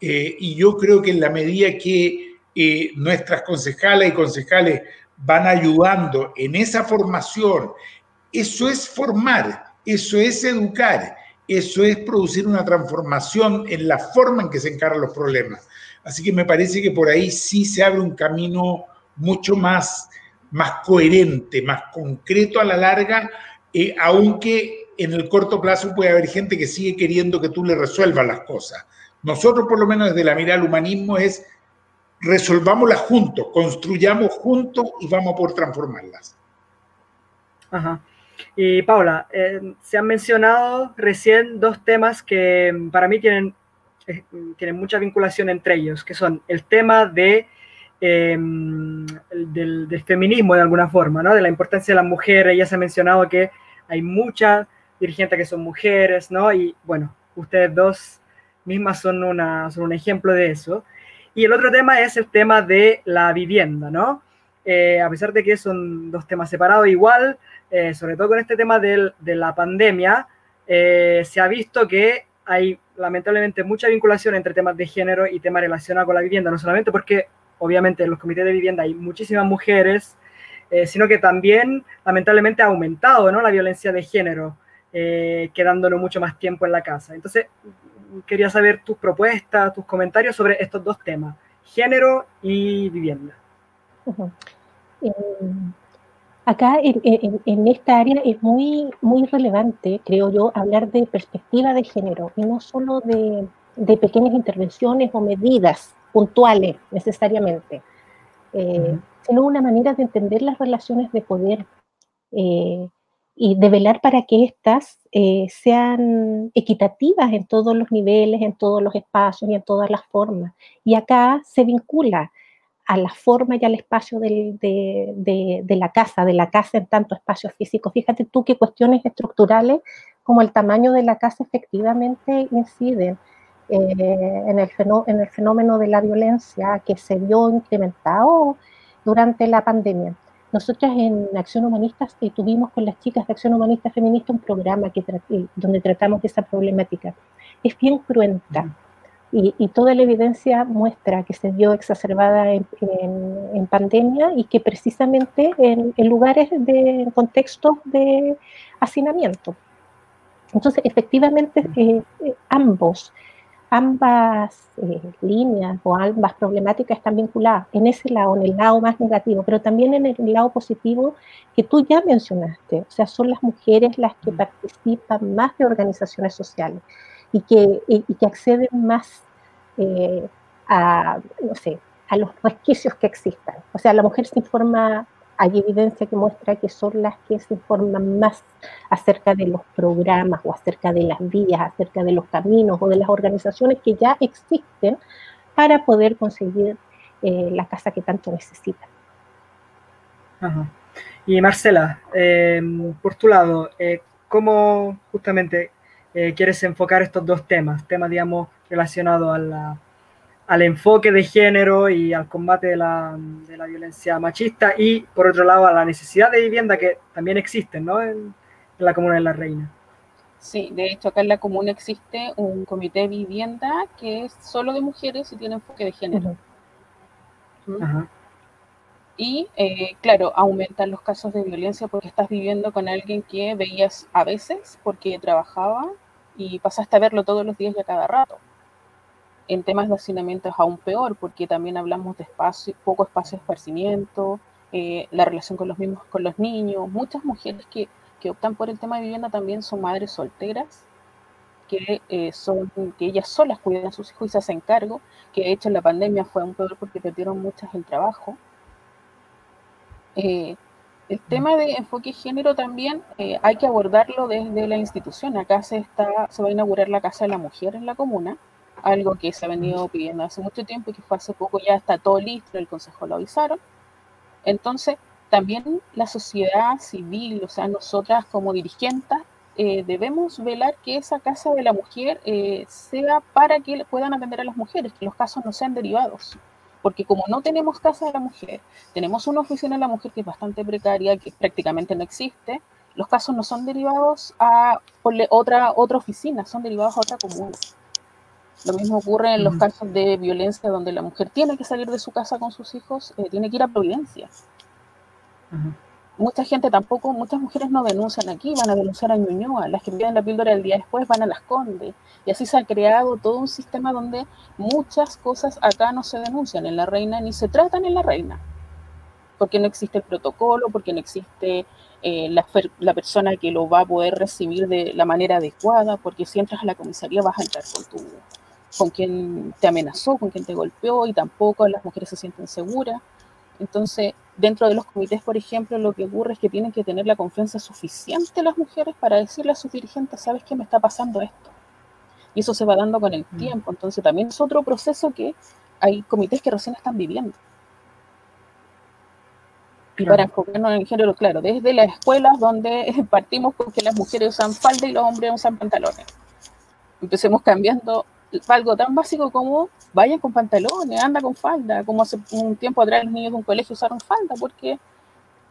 Eh, y yo creo que en la medida que eh, nuestras concejales y concejales van ayudando en esa formación, eso es formar, eso es educar, eso es producir una transformación en la forma en que se encaran los problemas. Así que me parece que por ahí sí se abre un camino mucho más, más coherente, más concreto a la larga, eh, aunque en el corto plazo puede haber gente que sigue queriendo que tú le resuelvas las cosas. Nosotros, por lo menos desde la mirada del humanismo, es resolvámoslas juntos, construyamos juntos y vamos a poder transformarlas. Ajá. Y Paula, eh, se han mencionado recién dos temas que mm, para mí tienen, eh, tienen mucha vinculación entre ellos, que son el tema de, em, del, del, feminismo de alguna forma, ¿no? de la importancia de las mujeres. Ya se ha mencionado que hay muchas dirigentes que son mujeres, ¿no? y bueno, ustedes dos mismas son, una, son un ejemplo de eso. Y el otro tema es el tema de la vivienda, ¿no? Eh, a pesar de que son dos temas separados, igual, eh, sobre todo con este tema de la pandemia, eh, se ha visto que hay lamentablemente mucha vinculación entre temas de género y temas relacionados con la vivienda, no solamente porque obviamente en los comités de vivienda hay muchísimas mujeres, sino que también lamentablemente ha aumentado ¿no? la violencia de género, quedándonos mucho más tiempo en la casa. Entonces, quería saber tus propuestas, tus comentarios sobre estos dos temas, género y vivienda. Eh, acá en, esta área es muy, muy relevante, creo yo, hablar de perspectiva de género y no solo de, pequeñas intervenciones o medidas puntuales necesariamente, eh, sino una manera de entender las relaciones de poder eh, y de velar para que éstas eh, sean equitativas en todos los niveles, en todos los espacios y en todas las formas. Y acá se vincula a la forma y al espacio de, de, la casa, de la casa en tanto espacio físico. Fíjate tú que cuestiones estructurales como el tamaño de la casa efectivamente inciden eh, en, el en el fenómeno de la violencia que se vio incrementado durante la pandemia. Nosotras en Acción Humanista eh, tuvimos con las chicas de Acción Humanista Feminista un programa que eh, donde tratamos esa problemática. Es bien cruenta y, toda la evidencia muestra que se vio exacerbada en, pandemia y que precisamente en, lugares de contextos de hacinamiento. Entonces, efectivamente, eh, ambos ambas eh, líneas o ambas problemáticas están vinculadas en ese lado, en el lado más negativo, pero también en el lado positivo que tú ya mencionaste. O sea, son las mujeres las que mm. participan más de organizaciones sociales y que, que acceden más eh, a, no sé, a los resquicios que existan. O sea, la mujer se informa hay evidencia que muestra que son las que se informan más acerca de los programas o acerca de las vías, acerca de los caminos o de las organizaciones que ya existen para poder conseguir eh, la casa que tanto necesitan. Y Marcela, em, por tu lado, eh, ¿cómo justamente eh, quieres enfocar estos dos temas, temas, digamos, relacionados al enfoque de género y al combate de la, de la, violencia machista y, por otro lado, a la necesidad de vivienda que también existe ¿no? en, la Comuna de la Reina. Sí, de hecho acá en la comuna existe un comité de vivienda que es solo de mujeres y tiene enfoque de género. Ajá. Y eh, claro, aumentan los casos de violencia porque estás viviendo con alguien que veías a veces porque trabajaba y pasaste a verlo todos los días y a cada rato. En temas de hacinamiento es aún peor porque también hablamos de poco espacio de esparcimiento, eh, la relación con los mismos, con los niños. Muchas mujeres que, que, optan por el tema de vivienda también son madres solteras, que eh, son que ellas solas cuidan a sus hijos y se hacen cargo, que de hecho en la pandemia fue aún peor porque perdieron muchas el trabajo eh, el tema de enfoque género también eh, hay que abordarlo desde la institución. Acá se, está, se va a inaugurar la Casa de la Mujer en la comuna, algo que se ha venido pidiendo hace mucho tiempo y que fue hace poco ya está todo listo, el Consejo lo avisaron. Entonces, también la sociedad civil, o sea, nosotras como dirigentes, eh, debemos velar que esa Casa de la Mujer sea para que puedan atender a las mujeres, que los casos no sean derivados porque como no tenemos casa de la mujer, tenemos una oficina de la mujer que es bastante precaria, que prácticamente no existe, los casos no son derivados a otra, otra oficina, son derivados a otra comuna. Lo mismo ocurre en los casos de violencia donde la mujer tiene que salir de su casa con sus hijos, eh, tiene que ir a Providencia mucha gente tampoco, muchas mujeres no denuncian aquí, van a denunciar a Ñuñoa, las que piden la píldora el día después van a las Condes, y así se ha creado todo un sistema donde muchas cosas acá no se denuncian en la reina ni se tratan en la reina, porque no existe el protocolo, porque no existe eh, la, la, persona que lo va a poder recibir de la manera adecuada, porque si entras a la comisaría vas a entrar con tu con quien te amenazó, con quien te golpeó, y tampoco las mujeres se sienten seguras. Entonces, dentro de los comités, por ejemplo, lo que ocurre es que tienen que tener la confianza suficiente las mujeres para decirle a sus dirigentes, ¿sabes qué me está pasando esto? Y eso se va dando con el mm. tiempo. Entonces, también es otro proceso que hay comités que recién están viviendo. Y para enfocarnos en el género, claro, desde las escuelas donde [laughs] partimos con que las mujeres usan falda y los hombres usan pantalones. Empecemos cambiando algo tan básico como vayan con pantalones, anda con falda, como hace un tiempo atrás los niños de un colegio usaron falda, porque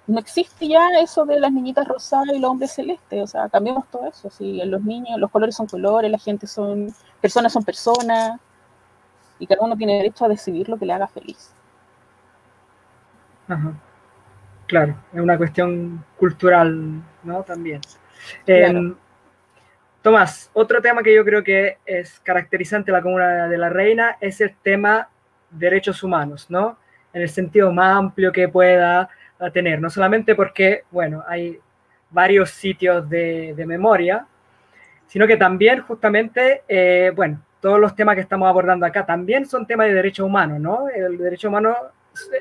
no existe ya eso de las niñitas rosadas y los hombres celestes, o sea, cambiamos todo eso, si los niños, los colores son colores, la gente son, personas son personas, y cada uno tiene derecho a decidir lo que le haga feliz. Ajá. Claro, es una cuestión cultural, ¿no? También. Em, Tomás, otro tema que yo creo que es caracterizante de la Comuna de la Reina es el tema derechos humanos, ¿no? En el sentido más amplio que pueda tener, no solamente porque, bueno, hay varios sitios de, memoria, sino que también justamente, eh, bueno, todos los temas que estamos abordando acá también son temas de derechos humanos, ¿no? El derecho humano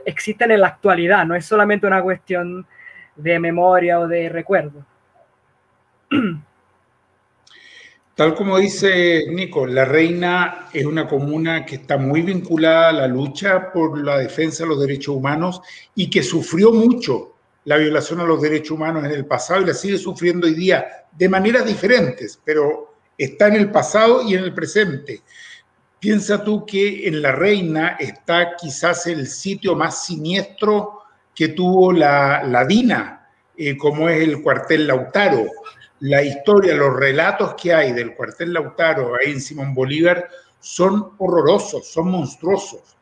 existe en la actualidad, no es solamente una cuestión de memoria o de recuerdo. [clears throat] Tal como dice Nico, La Reina es una comuna que está muy vinculada a la lucha por la defensa de los derechos humanos y que sufrió mucho la violación a los derechos humanos en el pasado y la sigue sufriendo hoy día de maneras diferentes, pero está en el pasado y en el presente. Piensa tú que en La Reina está quizás el sitio más siniestro que tuvo la, la DINA, eh, como es el cuartel Lautaro la historia, los relatos que hay del cuartel Lautaro ahí en Simón Bolívar son horrorosos, son monstruosos.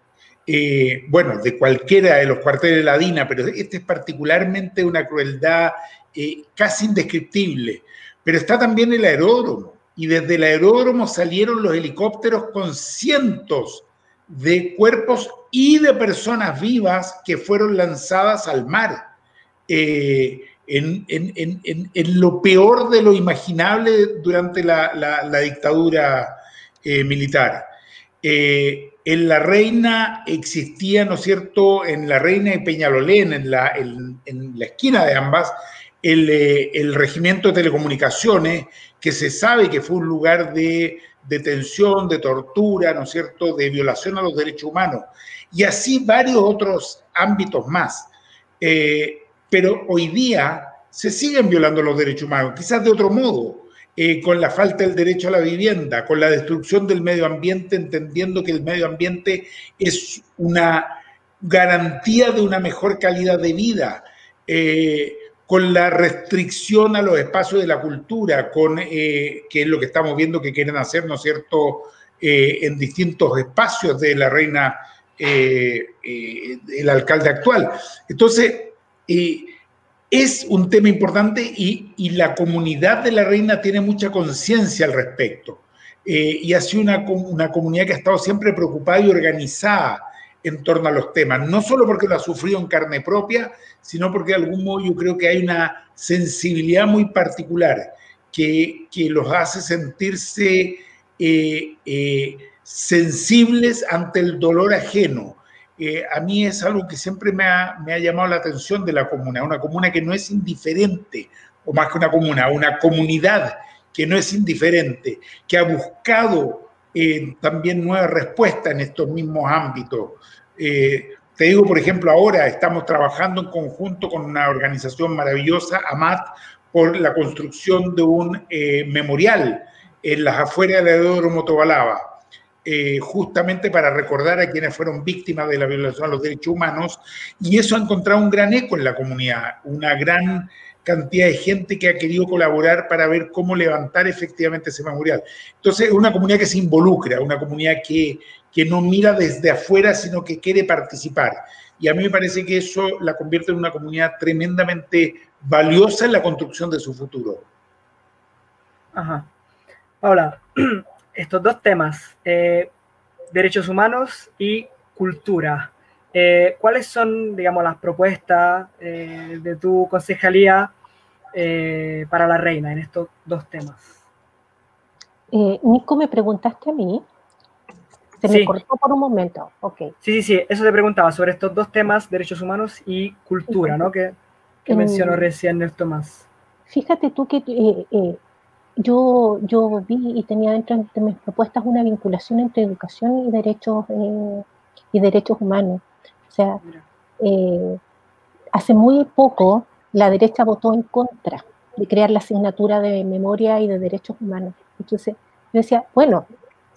Eh, bueno, de cualquiera de los cuarteles de la DINA, pero este es particularmente una crueldad eh, casi indescriptible. Pero está también el aeródromo, y desde el aeródromo salieron los helicópteros con cientos de cuerpos y de personas vivas que fueron lanzadas al mar. Eh, en, lo peor de lo imaginable durante la, dictadura eh, militar. Eh, en La Reina existía, ¿no es cierto?, en La Reina y Peñalolén, en la, en la esquina de ambas, el, eh, el, regimiento de telecomunicaciones, que se sabe que fue un lugar de detención, de tortura, ¿no es cierto?, de violación a los derechos humanos, y así varios otros ámbitos más pero hoy día se siguen violando los derechos humanos, quizás de otro modo. eh, con la falta del derecho a la vivienda, con la destrucción del medio ambiente, entendiendo que el medio ambiente es una garantía de una mejor calidad de vida, eh, con la restricción a los espacios de la cultura, con eh, que es lo que estamos viendo que quieren hacer, ¿no es cierto?, en distintos espacios de la reina, el alcalde actual. Entonces, es un tema importante y, la comunidad de la reina tiene mucha conciencia al respecto. Eh, y ha sido una, una, comunidad que ha estado siempre preocupada y organizada en torno a los temas, no solo porque lo ha sufrido en carne propia, sino porque de algún modo yo creo que hay una sensibilidad muy particular que, que los hace sentirse eh, eh, sensibles ante el dolor ajeno, a mí es algo que siempre me ha, llamado la atención de la comuna, una comuna que no es indiferente, o más que una comuna, una comunidad que no es indiferente, que ha buscado eh, también nuevas respuestas en estos mismos ámbitos. Eh, te digo, por ejemplo, ahora estamos trabajando en conjunto con una organización maravillosa, AMAT, por la construcción de un eh, memorial en las afueras de Aeródromo Tobalaba eh, justamente para recordar a quienes fueron víctimas de la violación a los derechos humanos, y eso ha encontrado un gran eco en la comunidad, una gran cantidad de gente que ha querido colaborar para ver cómo levantar efectivamente ese memorial. Entonces, es una comunidad que se involucra, una comunidad que, que no mira desde afuera, sino que quiere participar. Y a mí me parece que eso la convierte en una comunidad tremendamente valiosa en la construcción de su futuro. Ajá. Paula, [clears throat] estos dos temas, eh, derechos humanos y cultura. Eh, ¿Cuáles son, digamos, las propuestas eh, de tu concejalía para la reina en estos dos temas? Nico, ¿me preguntaste a mí? Se me cortó por un momento. Ok. Sí, sí, sí, eso te preguntaba sobre estos dos temas, derechos humanos y cultura, ¿no? Que, que mencionó recién el Tomás. Fíjate tú que yo, yo vi y tenía dentro de mis propuestas una vinculación entre educación y derechos, eh, y derechos humanos. O sea, eh, hace muy poco la derecha votó en contra de crear la asignatura de memoria y de derechos humanos. Entonces, yo decía, bueno,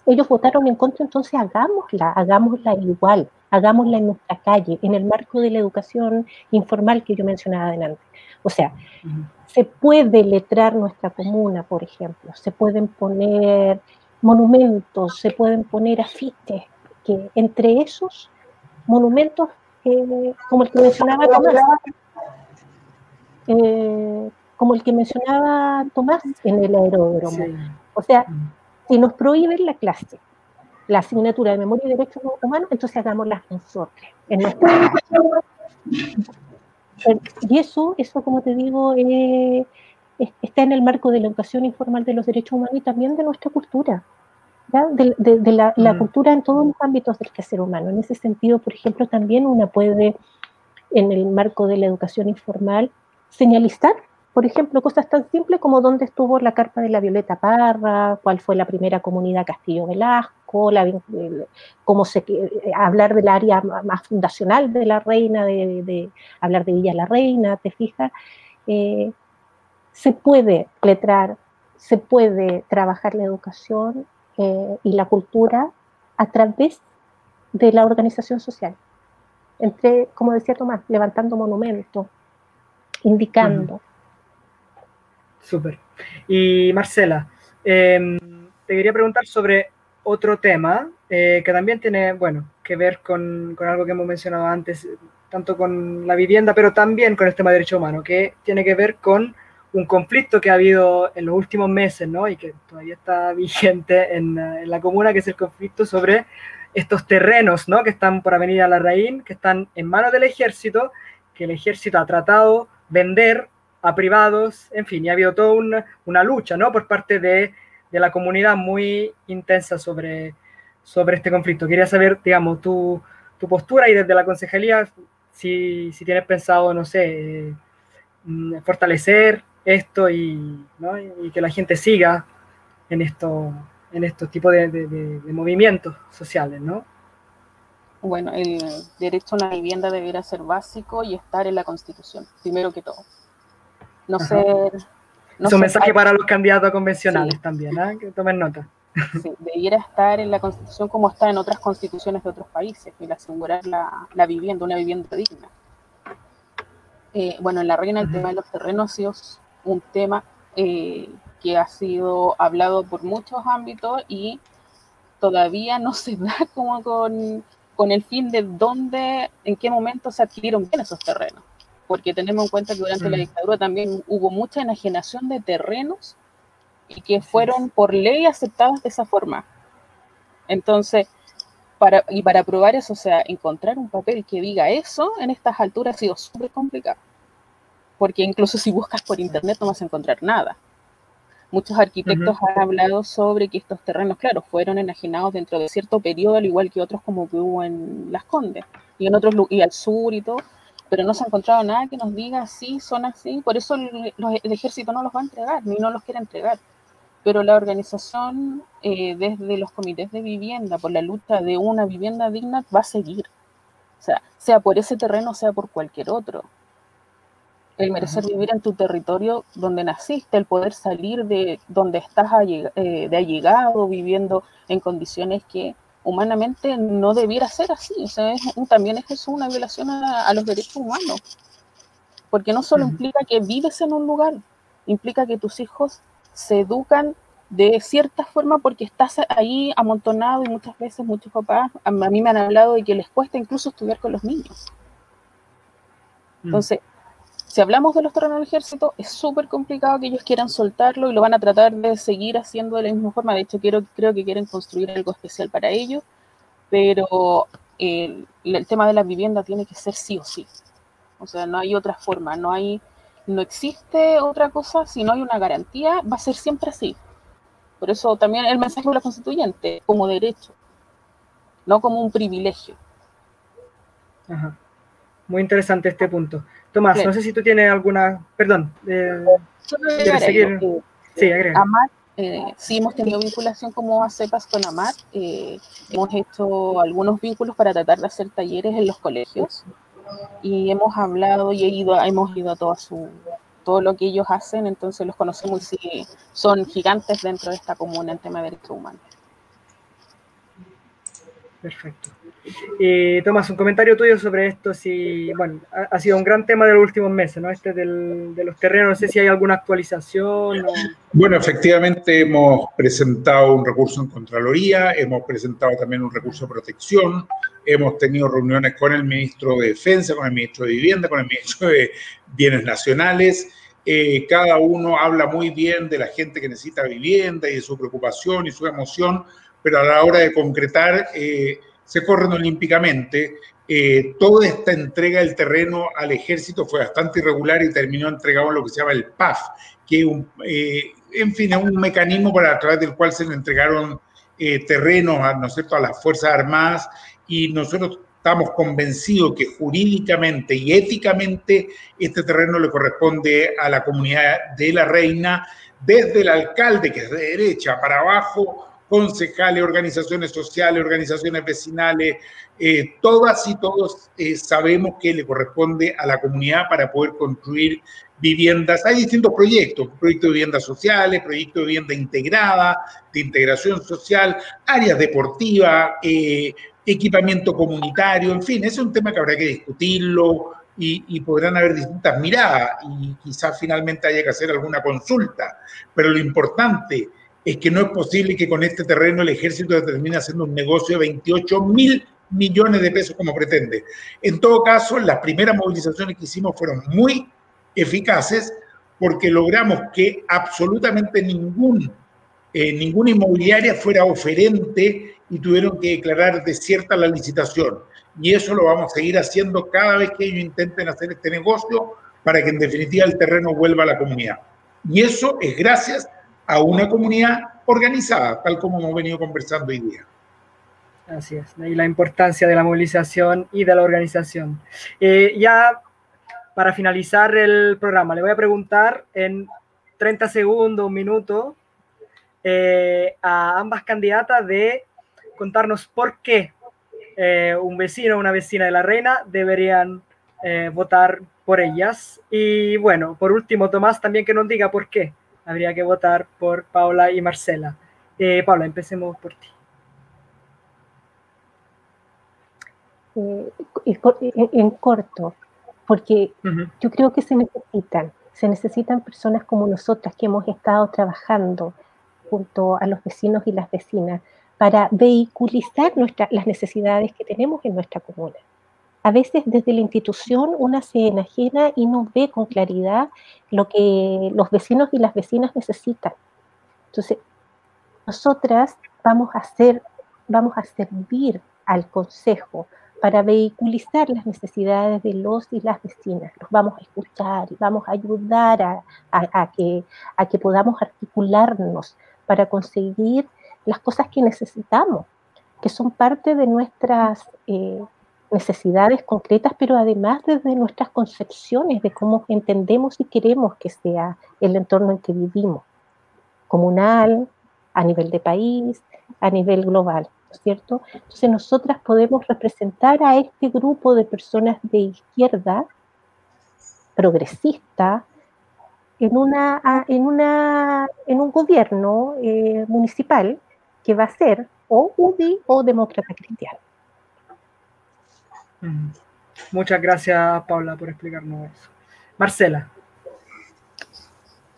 ellos votaron en contra, entonces hagámosla, hagámosla igual, hagámosla en nuestra calle, en el marco de la educación informal que yo mencionaba adelante. O sea, se puede letrar nuestra comuna, por ejemplo, se pueden poner monumentos, se pueden poner afiches, que entre esos monumentos, eh, como el que mencionaba Tomás, eh, como el que mencionaba Tomás en el aeródromo. O sea, si nos prohíben la clase, la asignatura de memoria y derechos humanos, entonces hagámosla nosotros, en nuestra y eso, eso como te digo, eh, está en el marco de la educación informal de los derechos humanos y también de nuestra cultura, de, la, mm. cultura en todos los ámbitos del ser humano. En ese sentido, por ejemplo, también una puede, en el marco de la educación informal, señalizar por ejemplo, cosas tan simples como dónde estuvo la carpa de la Violeta Parra, cuál fue la primera comunidad Castillo Velasco, la, cómo se, eh, hablar del área más fundacional de la reina, de, hablar de Villa la Reina, ¿te fijas? Eh, se puede letrar, se puede trabajar la educación eh, y la cultura a través de la organización social. Entre, como decía Tomás, levantando monumentos, indicando. Súper. Y Marcela, em, te quería preguntar sobre otro tema eh, que también tiene, bueno, que ver con, algo que hemos mencionado antes, tanto con la vivienda, pero también con el tema de derecho humano, que tiene que ver con un conflicto que ha habido en los últimos meses, ¿no? Y que todavía está [laughs] vigente en, en la comuna, que es el conflicto sobre estos terrenos, ¿no? Que están por Avenida Larraín, que están en manos del ejército, que el ejército ha tratado vender a privados, en fin, y ha habido toda una, lucha, ¿no? Por parte de, la comunidad muy intensa sobre, sobre este conflicto. Quería saber, digamos, tu, postura y desde la concejalía, si, tienes pensado, no sé, mm, fortalecer esto y, que la gente siga en, esto, en estos tipos de, de movimientos sociales, ¿no? Bueno, el derecho a la vivienda debería ser básico y estar en la Constitución, primero que todo no ser es un mensaje para los candidatos convencionales también, ¿eh? que tomen nota. Sí, debiera estar en la constitución como está en otras constituciones de otros países, el asegurar la, la vivienda, una vivienda digna. Eh, bueno, en la reina el tema de los terrenos ha sido un tema eh, que ha sido hablado por muchos ámbitos y todavía no se da como con, con el fin de dónde, en qué momento se adquirieron bien esos terrenos. Porque tenemos en cuenta que durante la dictadura también hubo mucha enajenación de terrenos y que fueron por ley aceptadas de esa forma. Entonces, para, y para probar eso, o sea, encontrar un papel que diga eso en estas alturas ha sido súper complicado. Porque incluso si buscas por internet no vas a encontrar nada. Muchos arquitectos han hablado sobre que estos terrenos, claro, fueron enajenados dentro de cierto periodo, al igual que otros como que hubo en Las Condes y en otros y al sur y todo, pero no se ha encontrado nada que nos diga sí, son así, por eso el, el ejército no los va a entregar, ni no los quiere entregar pero la organización eh, desde los comités de vivienda por la lucha de una vivienda digna va a seguir. O sea, sea por ese terreno, sea por cualquier otro. El merecer vivir en tu territorio donde naciste, el poder salir de donde estás eh, de allegado, viviendo en condiciones que humanamente no debiera ser así. O sea, también es eso una violación a, los derechos humanos. Porque no solo implica que vives en un lugar, implica que tus hijos se educan de cierta forma porque estás ahí amontonado y muchas veces muchos papás a, mí me han hablado de que les cuesta incluso estudiar con los niños. Mm. Entonces, si hablamos de los terrenos del ejército, es súper complicado que ellos quieran soltarlo y lo van a tratar de seguir haciendo de la misma forma. De hecho, creo que quieren construir algo especial para ellos, pero el, el tema de la vivienda tiene que ser sí o sí. O sea, no hay otra forma, no hay no existe otra cosa, si no hay una garantía, va a ser siempre así. Por eso también el mensaje de la constituyente, como derecho, no como un privilegio. Ajá. Muy interesante este punto. Tomás, no sé si tú tienes alguna, perdón, eh, seguir? sí, Amar, eh, sí hemos tenido vinculación como ACEPAS con AMAR, eh, hemos hecho algunos vínculos para tratar de hacer talleres en los colegios y hemos hablado y he ido, hemos ido a todo, su, todo lo que ellos hacen, entonces los conocemos y son gigantes dentro de esta comuna en tema de derechos humanos. Perfecto. Tomás, un comentario tuyo sobre esto, si, bueno, ha, sido un gran tema de los últimos meses, ¿no? Este de los terrenos, no sé si hay alguna actualización. Bueno, efectivamente hemos presentado un recurso en Contraloría, hemos presentado también un recurso de protección, hemos tenido reuniones con el ministro de Defensa, con el ministro de Vivienda, con el ministro de Bienes Nacionales. Eh, cada uno habla muy bien de la gente que necesita vivienda y de su preocupación y su emoción, pero a la hora de concretar eh, se corren olímpicamente. Eh, toda esta entrega del terreno al ejército fue bastante irregular y terminó entregado en lo que se llama el PAF, que en fin, es un mecanismo para, a través del cual se le entregaron terrenos a, ¿no a las Fuerzas Armadas y nosotros estamos convencidos que jurídicamente y éticamente este terreno le corresponde a la comunidad de la reina, desde el alcalde, que es de derecha, para abajo, concejales, organizaciones sociales, organizaciones vecinales, eh, todas y todos eh, sabemos que le corresponde a la comunidad para poder construir viviendas. Hay distintos proyectos, proyectos de viviendas sociales, proyectos de vivienda integrada, de integración social, áreas deportivas, eh, equipamiento comunitario, en fin, ese es un tema que habrá que discutirlo y, podrán haber distintas miradas y quizás finalmente haya que hacer alguna consulta, pero lo importante es que no es posible que con este terreno el ejército termine haciendo un negocio de 28 mil millones de pesos como pretende. En todo caso, las primeras movilizaciones que hicimos fueron muy eficaces porque logramos que absolutamente ningún, eh, ninguna inmobiliaria fuera oferente y tuvieron que declarar desierta la licitación. Y eso lo vamos a seguir haciendo cada vez que ellos intenten hacer este negocio para que en definitiva el terreno vuelva a la comunidad. Y eso es gracias a una comunidad organizada, tal como hemos venido conversando hoy día. Así es, y la importancia de la movilización y de la organización. Eh, ya para finalizar el programa, le voy a preguntar en 30 segundos, un minuto, eh, a ambas candidatas de contarnos por qué eh, un vecino o una vecina de la reina deberían votar por ellas. Y bueno, por último, Tomás, también que nos diga por qué habría que votar por Paula y Marcela. Eh, Paula, empecemos por ti. Eh, en corto, porque yo creo que se necesitan, se necesitan personas como nosotras que hemos estado trabajando junto a los vecinos y las vecinas para vehiculizar las necesidades que tenemos en nuestra comuna. A veces desde la institución una se enajena y no ve con claridad lo que los vecinos y las vecinas necesitan. Entonces, nosotras vamos a hacer, vamos a servir al consejo para vehiculizar las necesidades de los y las vecinas. Los vamos a escuchar y vamos a ayudar a, que, podamos articularnos para conseguir las cosas que necesitamos, que son parte de nuestras eh, necesidades concretas, pero además desde nuestras concepciones de cómo entendemos y queremos que sea el entorno en que vivimos, comunal, a nivel de país, a nivel global, ¿no es cierto? Entonces nosotras podemos representar a este grupo de personas de izquierda progresista en, un gobierno eh, municipal que va a ser o UDI o demócrata cristiano. Muchas gracias, Paula, por explicarnos eso. Marcela.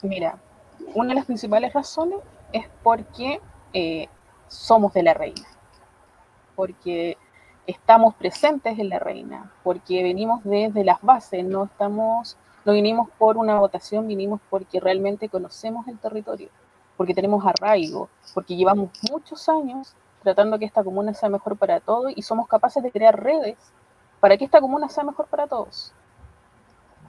Mira, una de las principales razones es porque eh, somos de la reina, porque estamos presentes en la reina, porque venimos desde las bases, no estamos, no vinimos por una votación, vinimos porque realmente conocemos el territorio porque tenemos arraigo, porque llevamos muchos años tratando que esta comuna sea mejor para todos y somos capaces de crear redes para que esta comuna sea mejor para todos.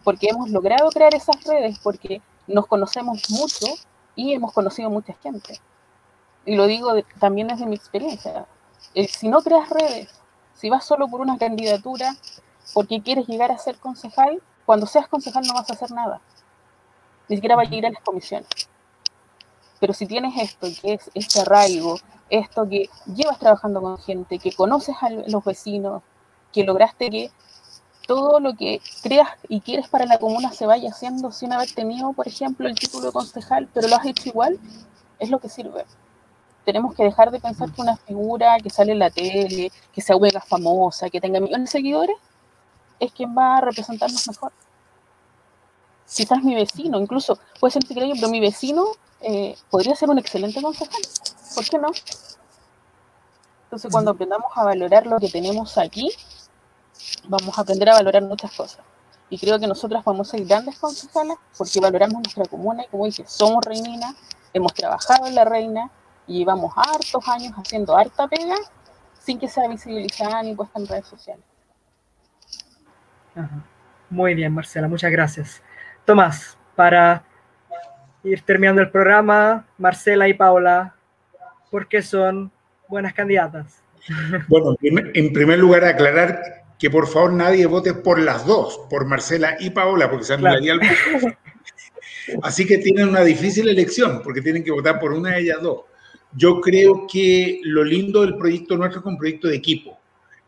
Porque hemos logrado crear esas redes, porque nos conocemos mucho y hemos conocido mucha gente. Y lo digo también desde mi experiencia. Eh, si no creas redes, si vas solo por una candidatura, porque quieres llegar a ser concejal, cuando seas concejal no vas a hacer nada. Ni siquiera vas a ir a las comisiones. Pero si tienes esto, que es este arraigo, esto que llevas trabajando con gente, que conoces a los vecinos, que lograste que todo lo que creas y quieres para la comuna se vaya haciendo sin haber tenido, por ejemplo, el título de concejal, pero lo has hecho igual, es lo que sirve. Tenemos que dejar de pensar que una figura que sale en la tele, que sea huega famosa, que tenga millones de seguidores, es quien va a representarnos mejor. Quizás mi vecino, incluso puede ser increíble, pero mi vecino eh, podría ser un excelente concejal. ¿Por qué no? Entonces, cuando aprendamos a valorar lo que tenemos aquí, vamos a aprender a valorar muchas cosas. Y creo que nosotras podemos ser grandes concejalas porque valoramos nuestra comuna y, como dije, somos reininas, hemos trabajado en la reina y llevamos hartos años haciendo harta pega sin que sea visibilizada ni puesta en redes sociales. Muy bien, Marcela, muchas gracias. Tomás, para ir terminando el programa, Marcela y Paula, ¿por qué son buenas candidatas? Bueno, en primer lugar, aclarar que por favor nadie vote por las dos, por Marcela y Paola, porque se anularía el [laughs] Así que tienen una difícil elección, porque tienen que votar por una de ellas dos. Yo creo que lo lindo del proyecto nuestro es un proyecto de equipo.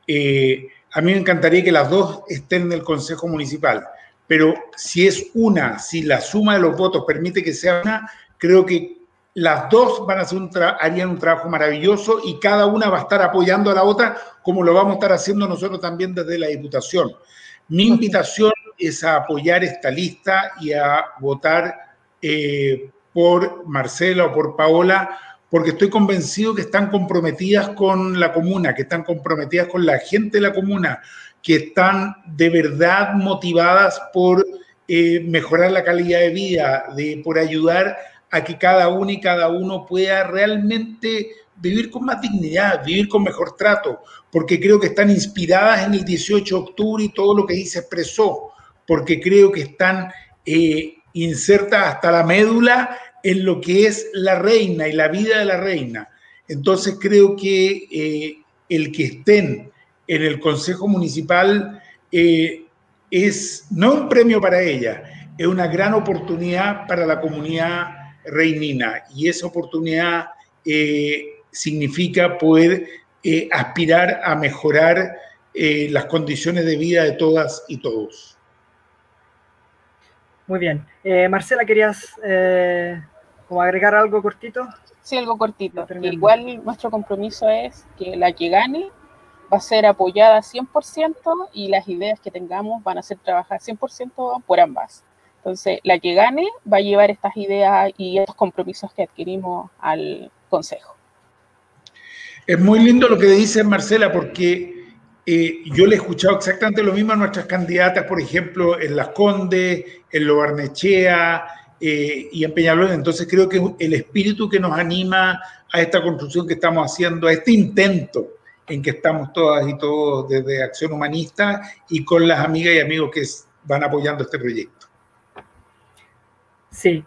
Eh, a mí me encantaría que las dos estén en el Consejo Municipal pero si es una, si la suma de los votos permite que sea una, creo que las dos van a hacer un harían un trabajo maravilloso y cada una va a estar apoyando a la otra como lo vamos a estar haciendo nosotros también desde la Diputación. Mi invitación es a apoyar esta lista y a votar eh, por Marcela o por Paola, porque estoy convencido que están comprometidas con la comuna, que están comprometidas con la gente de la comuna, que están de verdad motivadas por eh, mejorar la calidad de vida, de, por ayudar a que cada uno y cada uno pueda realmente vivir con más dignidad, vivir con mejor trato, porque creo que están inspiradas en el 18 de octubre y todo lo que ahí se expresó, porque creo que están eh, insertas hasta la médula en lo que es la reina y la vida de la reina. Entonces creo que eh, el que estén en el Consejo Municipal eh, es no un premio para ella, es una gran oportunidad para la comunidad reinina y esa oportunidad eh, significa poder eh, aspirar a mejorar las condiciones de vida de todas y todos. Muy bien. Marcela, ¿querías como agregar algo cortito. Sí, algo cortito. Igual nuestro compromiso es que la que gane va a ser apoyada 100% y las ideas que tengamos van a ser trabajadas 100% por ambas. Entonces, la que gane va a llevar estas ideas y estos compromisos que adquirimos al Consejo. Es muy lindo lo que dice Marcela, porque eh, yo le he escuchado exactamente lo mismo a nuestras candidatas, por ejemplo, en Las Condes, en Lobarnechea eh, y en Peñalolén. Entonces creo que el espíritu que nos anima a esta construcción que estamos haciendo, a este intento en que estamos todas y todos desde Acción Humanista y con las amigas y amigos que van apoyando este proyecto. Sí,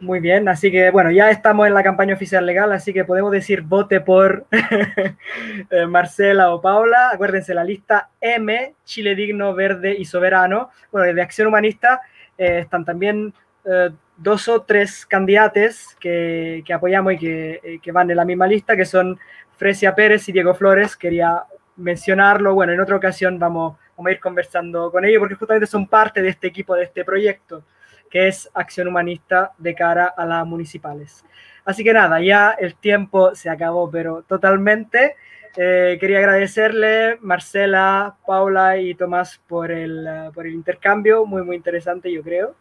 muy bien, así que bueno, ya estamos en la campaña oficial legal, así que podemos decir vote por [laughs] eh, Marcela o Paula. Acuérdense, la lista M, Chile Digno, Verde y Soberano. Bueno, de Acción Humanista eh, están también eh, dos o tres candidatos que, apoyamos y que, que, van en la misma lista, que son Fresia Pérez y Diego Flores. Quería mencionarlo. Bueno, en otra ocasión vamos, vamos a ir conversando con ellos porque justamente son parte de este equipo, de este proyecto que es acción humanista de cara a las municipales. Así que nada, ya el tiempo se acabó, pero totalmente. Eh, quería agradecerle, Marcela, Paula y Tomás, por el, uh, por el intercambio, muy, muy interesante, yo creo.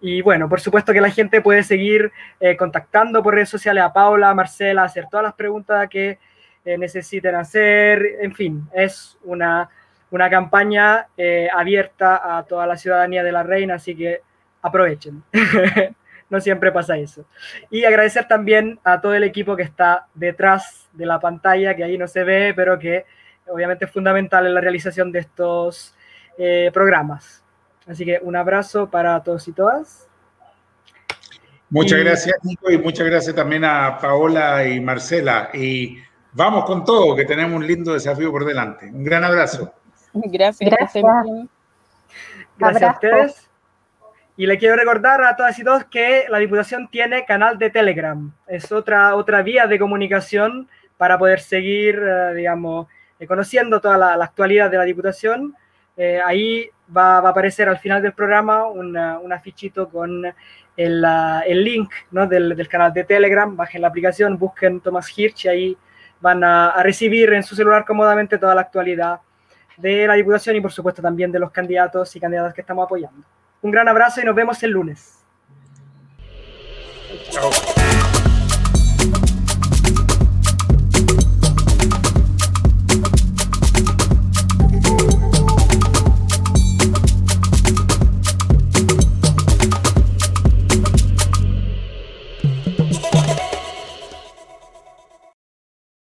Y bueno, por supuesto que la gente puede seguir eh, contactando por redes sociales a Paula, a Marcela, hacer todas las preguntas que eh, necesiten hacer. En fin, es una, una campaña abierta a toda la ciudadanía de la Reina, así que aprovechen. [laughs] no siempre pasa eso. Y agradecer también a todo el equipo que está detrás de la pantalla, que ahí no se ve, pero que obviamente es fundamental en la realización de estos eh, programas. Así que un abrazo para todos y todas. Muchas gracias, Nico, y muchas gracias también a Paola y Marcela. Y vamos con todo, que tenemos un lindo desafío por delante. Un gran abrazo. Gracias. Gracias, gracias a ustedes. Y le quiero recordar a todas y todos que la Diputación tiene canal de Telegram. Es otra, otra vía de comunicación para poder seguir, eh, digamos, eh, conociendo toda la, actualidad de la Diputación. Eh, ahí va, va, a aparecer al final del programa un afichito con el, el link ¿no? del, del, canal de Telegram. Bajen la aplicación, busquen Thomas Hirsch y ahí van a, a recibir en su celular cómodamente toda la actualidad de la Diputación y, por supuesto, también de los candidatos y candidatas que estamos apoyando. Un gran abrazo y nos vemos el lunes.